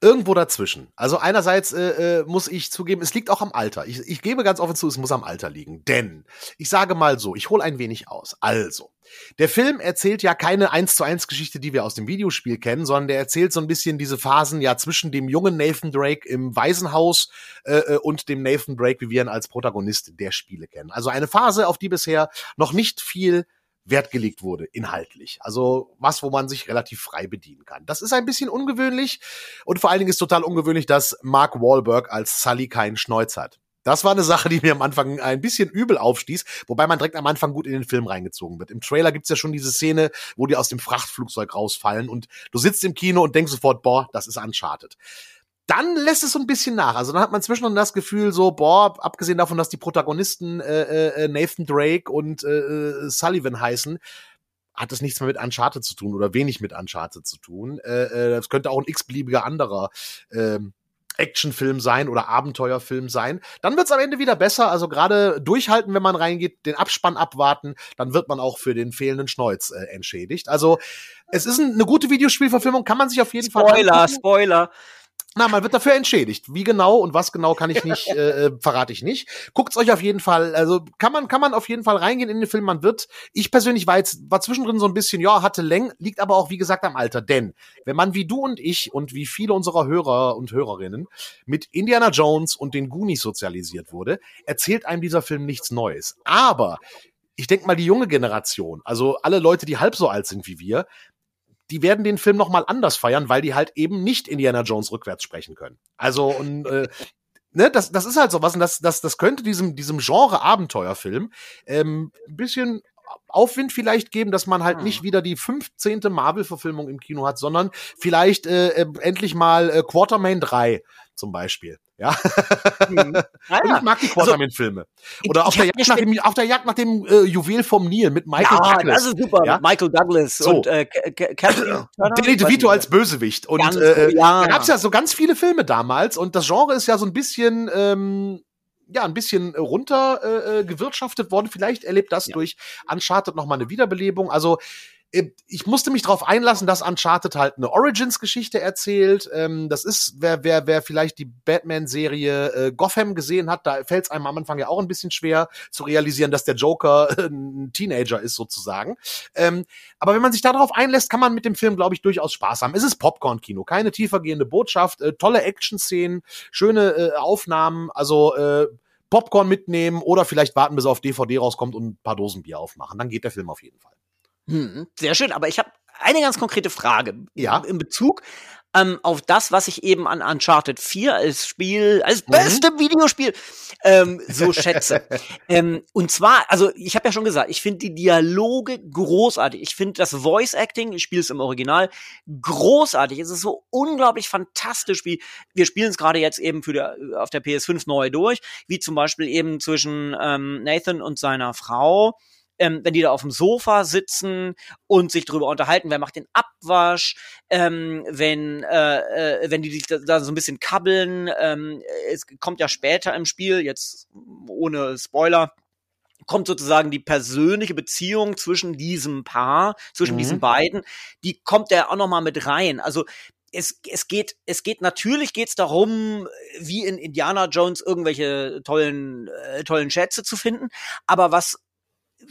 Speaker 1: Irgendwo dazwischen. Also einerseits äh, äh, muss ich zugeben, es liegt auch am Alter. Ich, ich gebe ganz offen zu, es muss am Alter liegen. Denn, ich sage mal so, ich hole ein wenig aus. Also, der Film erzählt ja keine 1 zu 1 Geschichte, die wir aus dem Videospiel kennen, sondern der erzählt so ein bisschen diese Phasen ja zwischen dem jungen Nathan Drake im Waisenhaus äh, äh und dem Nathan Drake, wie wir ihn als Protagonist der Spiele kennen. Also eine Phase, auf die bisher noch nicht viel Wert gelegt wurde, inhaltlich. Also was, wo man sich relativ frei bedienen kann. Das ist ein bisschen ungewöhnlich und vor allen Dingen ist total ungewöhnlich, dass Mark Wahlberg als Sully keinen Schneuz hat. Das war eine Sache, die mir am Anfang ein bisschen übel aufstieß, wobei man direkt am Anfang gut in den Film reingezogen wird. Im Trailer gibt's ja schon diese Szene, wo die aus dem Frachtflugzeug rausfallen und du sitzt im Kino und denkst sofort, boah, das ist Uncharted dann lässt es so ein bisschen nach. Also dann hat man zwischendurch das Gefühl, so, boah, abgesehen davon, dass die Protagonisten äh, äh, Nathan Drake und äh, äh, Sullivan heißen, hat es nichts mehr mit Uncharted zu tun oder wenig mit Uncharted zu tun. Äh, äh, das könnte auch ein x-beliebiger anderer äh, Actionfilm sein oder Abenteuerfilm sein. Dann wird's am Ende wieder besser. Also gerade durchhalten, wenn man reingeht, den Abspann abwarten, dann wird man auch für den fehlenden Schneuz äh, entschädigt. Also es ist ein, eine gute Videospielverfilmung, kann man sich auf jeden
Speaker 2: Spoiler,
Speaker 1: Fall.
Speaker 2: Spoiler, Spoiler.
Speaker 1: Na, man wird dafür entschädigt. Wie genau und was genau kann ich nicht, äh, äh, verrate ich nicht. Guckt's euch auf jeden Fall, also kann man, kann man auf jeden Fall reingehen in den Film. Man wird, ich persönlich war jetzt, war zwischendrin so ein bisschen, ja, hatte Längen, liegt aber auch, wie gesagt, am Alter. Denn, wenn man wie du und ich und wie viele unserer Hörer und Hörerinnen mit Indiana Jones und den Goonies sozialisiert wurde, erzählt einem dieser Film nichts Neues. Aber ich denke mal, die junge Generation, also alle Leute, die halb so alt sind wie wir, die werden den Film noch mal anders feiern, weil die halt eben nicht Indiana Jones rückwärts sprechen können. Also und äh, ne, das, das ist halt so was und das, das, das könnte diesem, diesem Genre Abenteuerfilm ähm, ein bisschen Aufwind vielleicht geben, dass man halt
Speaker 2: Hm.
Speaker 1: nicht wieder die 15. Marvel-Verfilmung im Kino hat, sondern vielleicht äh, äh, endlich mal äh, Quartermain 3 zum Beispiel. Ja,
Speaker 2: Mhm. Ah, ja.
Speaker 1: ich mag die Quartermain-Filme. Oder
Speaker 2: ich
Speaker 1: auf, der Jagd nach dem, auf der Jagd nach dem äh, Juwel vom Nil mit Michael
Speaker 2: ja,
Speaker 1: Douglas.
Speaker 2: das ist super.
Speaker 1: Ja?
Speaker 2: Michael Douglas
Speaker 1: So.
Speaker 2: und äh, Ca- Ca- Catherine Turner.
Speaker 1: Danny DeVito als Bösewicht. Und
Speaker 2: Ganz
Speaker 1: äh,
Speaker 2: gut, ja.
Speaker 1: da gab's ja so ganz viele Filme damals und das Genre ist ja so ein bisschen, ähm, ja, ein bisschen runter äh, äh, gewirtschaftet worden. Vielleicht erlebt das
Speaker 2: Ja.
Speaker 1: durch Uncharted nochmal eine Wiederbelebung. Also äh, ich musste mich darauf einlassen, dass Uncharted halt eine Origins-Geschichte erzählt. Ähm, das ist, wer, wer, wer vielleicht die Batman-Serie äh, Gotham gesehen hat, da fällt es einem am Anfang ja auch ein bisschen schwer zu realisieren, dass der Joker ein Teenager ist sozusagen. Ähm, aber wenn man sich darauf einlässt, kann man mit dem Film, glaube ich, durchaus Spaß haben. Es ist Popcorn-Kino, keine tiefergehende Botschaft, äh, tolle Action-Szenen, schöne äh, Aufnahmen, also äh, Popcorn mitnehmen oder vielleicht warten, bis er auf DVD rauskommt und ein paar Dosen Bier aufmachen. Dann geht der Film auf jeden Fall.
Speaker 2: Hm, sehr schön, aber ich habe eine ganz konkrete Frage.
Speaker 1: Ja.
Speaker 2: In Bezug ähm, auf das, was ich eben an Uncharted 4 als Spiel, als
Speaker 1: Mhm.
Speaker 2: beste Videospiel ähm, so schätze. ähm, und zwar, also ich habe ja schon gesagt, ich finde die Dialoge großartig. Ich finde das Voice Acting, ich spiele es im Original, großartig. Es ist so unglaublich fantastisch, wie wir spielen es gerade jetzt eben für der, auf der PS5 neu durch, wie zum Beispiel eben zwischen ähm, Nathan und seiner Frau ähm, wenn die da auf dem Sofa sitzen und sich drüber unterhalten, wer macht den Abwasch, ähm, wenn, äh, äh, wenn die sich da, da so ein bisschen kabbeln. Ähm, es kommt ja später im Spiel, jetzt ohne Spoiler, kommt sozusagen die persönliche Beziehung zwischen diesem Paar, zwischen
Speaker 1: Mhm.
Speaker 2: diesen beiden, die kommt ja auch noch mal mit rein. Also es, es geht, es geht natürlich geht's darum, wie in Indiana Jones irgendwelche tollen, äh, tollen Schätze zu finden. Aber was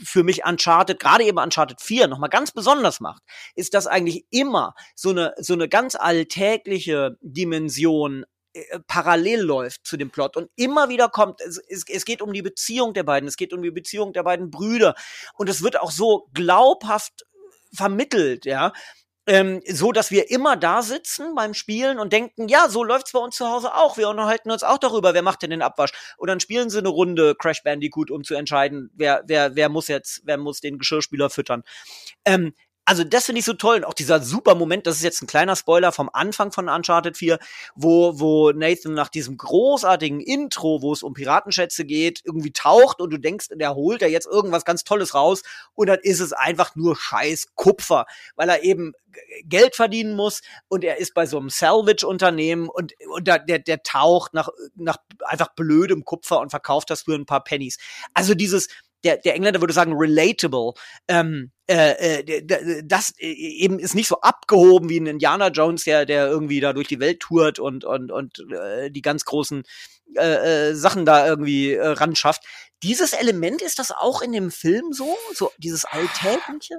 Speaker 2: für mich Uncharted, gerade eben Uncharted 4 nochmal ganz besonders macht, ist, dass eigentlich immer so eine, so eine ganz alltägliche Dimension äh, parallel läuft zu dem Plot und immer wieder kommt, es, es, es geht um die Beziehung der beiden, es geht um die Beziehung der beiden Brüder und es wird auch so glaubhaft vermittelt, ja, ähm, so dass wir immer da sitzen beim Spielen und denken, ja, so läuft's bei uns zu Hause auch. Wir unterhalten uns auch darüber, wer macht denn den Abwasch. Und dann spielen sie eine Runde Crash Bandicoot, um zu entscheiden, wer, wer, wer muss jetzt, wer muss den Geschirrspüler füttern. Ähm, also das finde ich so toll. Und auch dieser super Moment, das ist jetzt ein kleiner Spoiler vom Anfang von Uncharted 4, wo, wo Nathan nach diesem großartigen Intro, wo es um Piratenschätze geht, irgendwie taucht und du denkst, der holt da jetzt irgendwas ganz Tolles raus und dann ist es einfach nur scheiß Kupfer, weil er eben Geld verdienen muss und er ist bei so einem Salvage-Unternehmen und, und da, der, der taucht nach, nach einfach blödem Kupfer und verkauft das für ein paar Pennies. Also dieses, der, der Engländer würde sagen, relatable. Ähm, äh, äh, das äh, eben ist nicht so abgehoben wie ein Indiana Jones, der, der irgendwie da durch die Welt tourt und, und, und äh, die ganz großen äh, äh, Sachen da irgendwie äh, ran schafft. Dieses Element ist das auch in dem Film so? So dieses Alltägliche?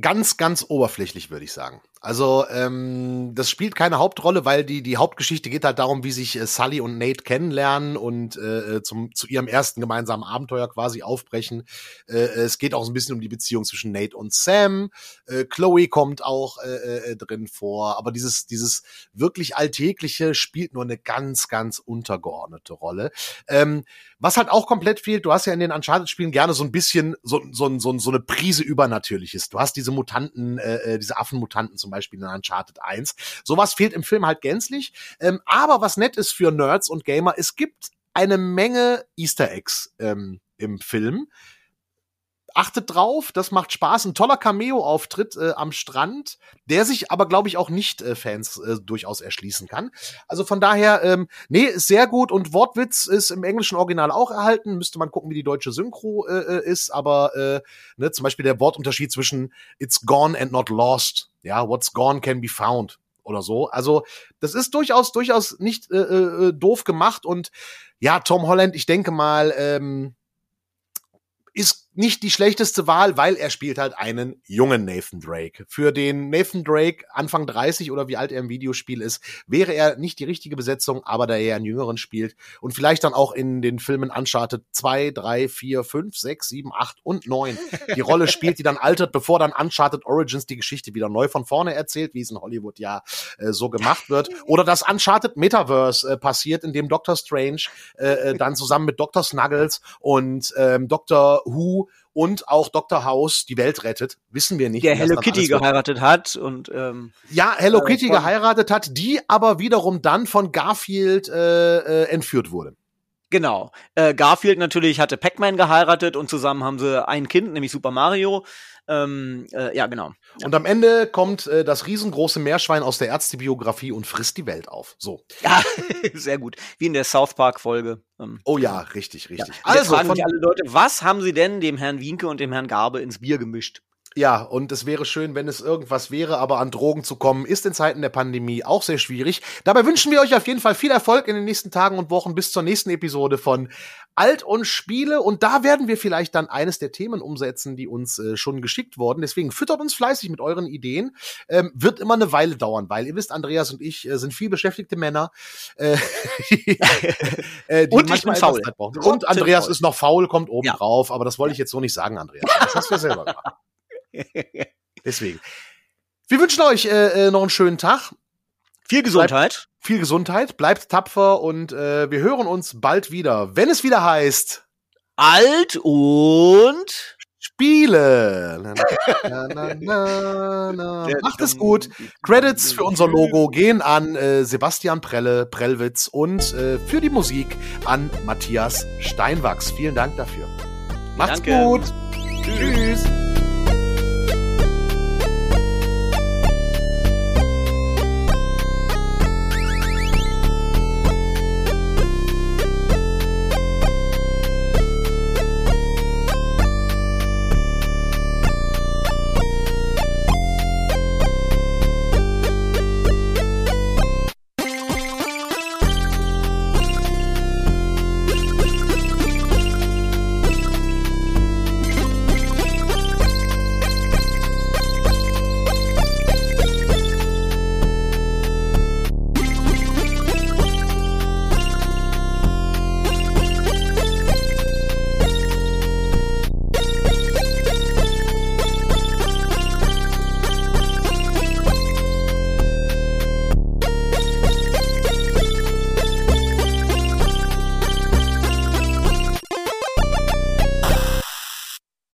Speaker 1: Ganz, ganz oberflächlich, würde ich sagen. Also, ähm, das spielt keine Hauptrolle, weil die, die Hauptgeschichte geht halt darum, wie sich äh, Sully und Nate kennenlernen und äh, zum, zu ihrem ersten gemeinsamen Abenteuer quasi aufbrechen. Äh, es geht auch so ein bisschen um die Beziehung zwischen Nate und Sam. Äh, Chloe kommt auch äh, äh, drin vor, aber dieses, dieses wirklich Alltägliche spielt nur eine ganz, ganz untergeordnete Rolle. Ähm, was halt auch komplett fehlt, du hast ja in den Uncharted-Spielen gerne so ein bisschen so, so, so, so eine Prise Übernatürliches. Du hast diese Mutanten, äh, äh, diese Affenmutanten zum Beispiel in Uncharted 1. Sowas fehlt im Film halt gänzlich. Ähm, aber was nett ist für Nerds und Gamer, es gibt eine Menge Easter Eggs ähm, im Film. Achtet drauf, das macht Spaß. Ein toller Cameo-Auftritt äh, am Strand, der sich aber, glaube ich, auch nicht äh, Fans äh, durchaus erschließen kann. Also von daher, ähm, nee, ist sehr gut und Wortwitz ist im englischen Original auch erhalten. Müsste man gucken, wie die deutsche Synchro äh, äh, ist, aber äh, ne, zum Beispiel der Wortunterschied zwischen It's gone and not lost. Ja, what's gone can be found oder so. Also das ist durchaus durchaus nicht äh, äh, doof gemacht und ja, Tom Holland, ich denke mal, ähm, ist nicht die schlechteste Wahl, weil er spielt halt einen jungen Nathan Drake. Für den Nathan Drake Anfang 30 oder wie alt er im Videospiel ist, wäre er nicht die richtige Besetzung, aber da er einen jüngeren spielt und vielleicht dann auch in den Filmen Uncharted 2, 3, 4, 5, 6, 7, 8 und 9 die Rolle spielt, die dann altert, bevor dann Uncharted Origins die Geschichte wieder neu von vorne erzählt, wie es in Hollywood ja äh, so gemacht wird. Oder das Uncharted Metaverse äh, passiert, in dem Doctor Strange äh, äh, dann zusammen mit Dr. Snuggles und ähm, Dr. Who und auch Dr. House die Welt rettet. Wissen wir nicht.
Speaker 2: Der Hello Kitty geheiratet hat und
Speaker 1: ähm, ja, Hello äh, Kitty geheiratet hat, die aber wiederum dann von Garfield äh, äh, entführt wurde.
Speaker 2: Genau. Äh, Garfield natürlich hatte Pac-Man geheiratet und zusammen haben sie ein Kind, nämlich Super Mario. Ähm, äh, ja, genau.
Speaker 1: Und am Ende kommt äh, das riesengroße Meerschwein aus der Ärztebiografie und frisst die Welt auf. So.
Speaker 2: Ja, sehr gut. Wie in der South Park-Folge.
Speaker 1: Ähm, oh ja, richtig, richtig.
Speaker 2: Ja. Also, fragen mich alle Leute, was haben sie denn dem Herrn Wienke und dem Herrn Garbe ins Bier gemischt?
Speaker 1: Ja, und es wäre schön, wenn es irgendwas wäre, aber an Drogen zu kommen, ist in Zeiten der Pandemie auch sehr schwierig. Dabei wünschen wir euch auf jeden Fall viel Erfolg in den nächsten Tagen und Wochen bis zur nächsten Episode von Alt und Spiele. Und da werden wir vielleicht dann eines der Themen umsetzen, die uns äh, schon geschickt wurden. Deswegen füttert uns fleißig mit euren Ideen. Ähm, wird immer eine Weile dauern, weil ihr wisst, Andreas und ich äh, sind viel beschäftigte Männer. Äh,
Speaker 2: äh, und ich bin faul.
Speaker 1: Und Andreas ist noch faul, kommt oben ja. drauf. Aber das wollte ich jetzt so nicht sagen, Andreas. Das hast du ja selber gemacht. Deswegen. Wir wünschen euch äh, äh, noch einen schönen Tag.
Speaker 2: Viel Gesundheit.
Speaker 1: Bleibt, viel Gesundheit. Bleibt tapfer und äh, wir hören uns bald wieder, wenn es wieder heißt.
Speaker 2: Alt und
Speaker 1: Spiele. Na, na, na, Macht es gut. Credits für unser Logo gehen an äh, Sebastian Prelle, Prellwitz und äh, für die Musik an Matthias Steinwachs. Vielen Dank dafür. Macht's Danke. gut. Tschüss.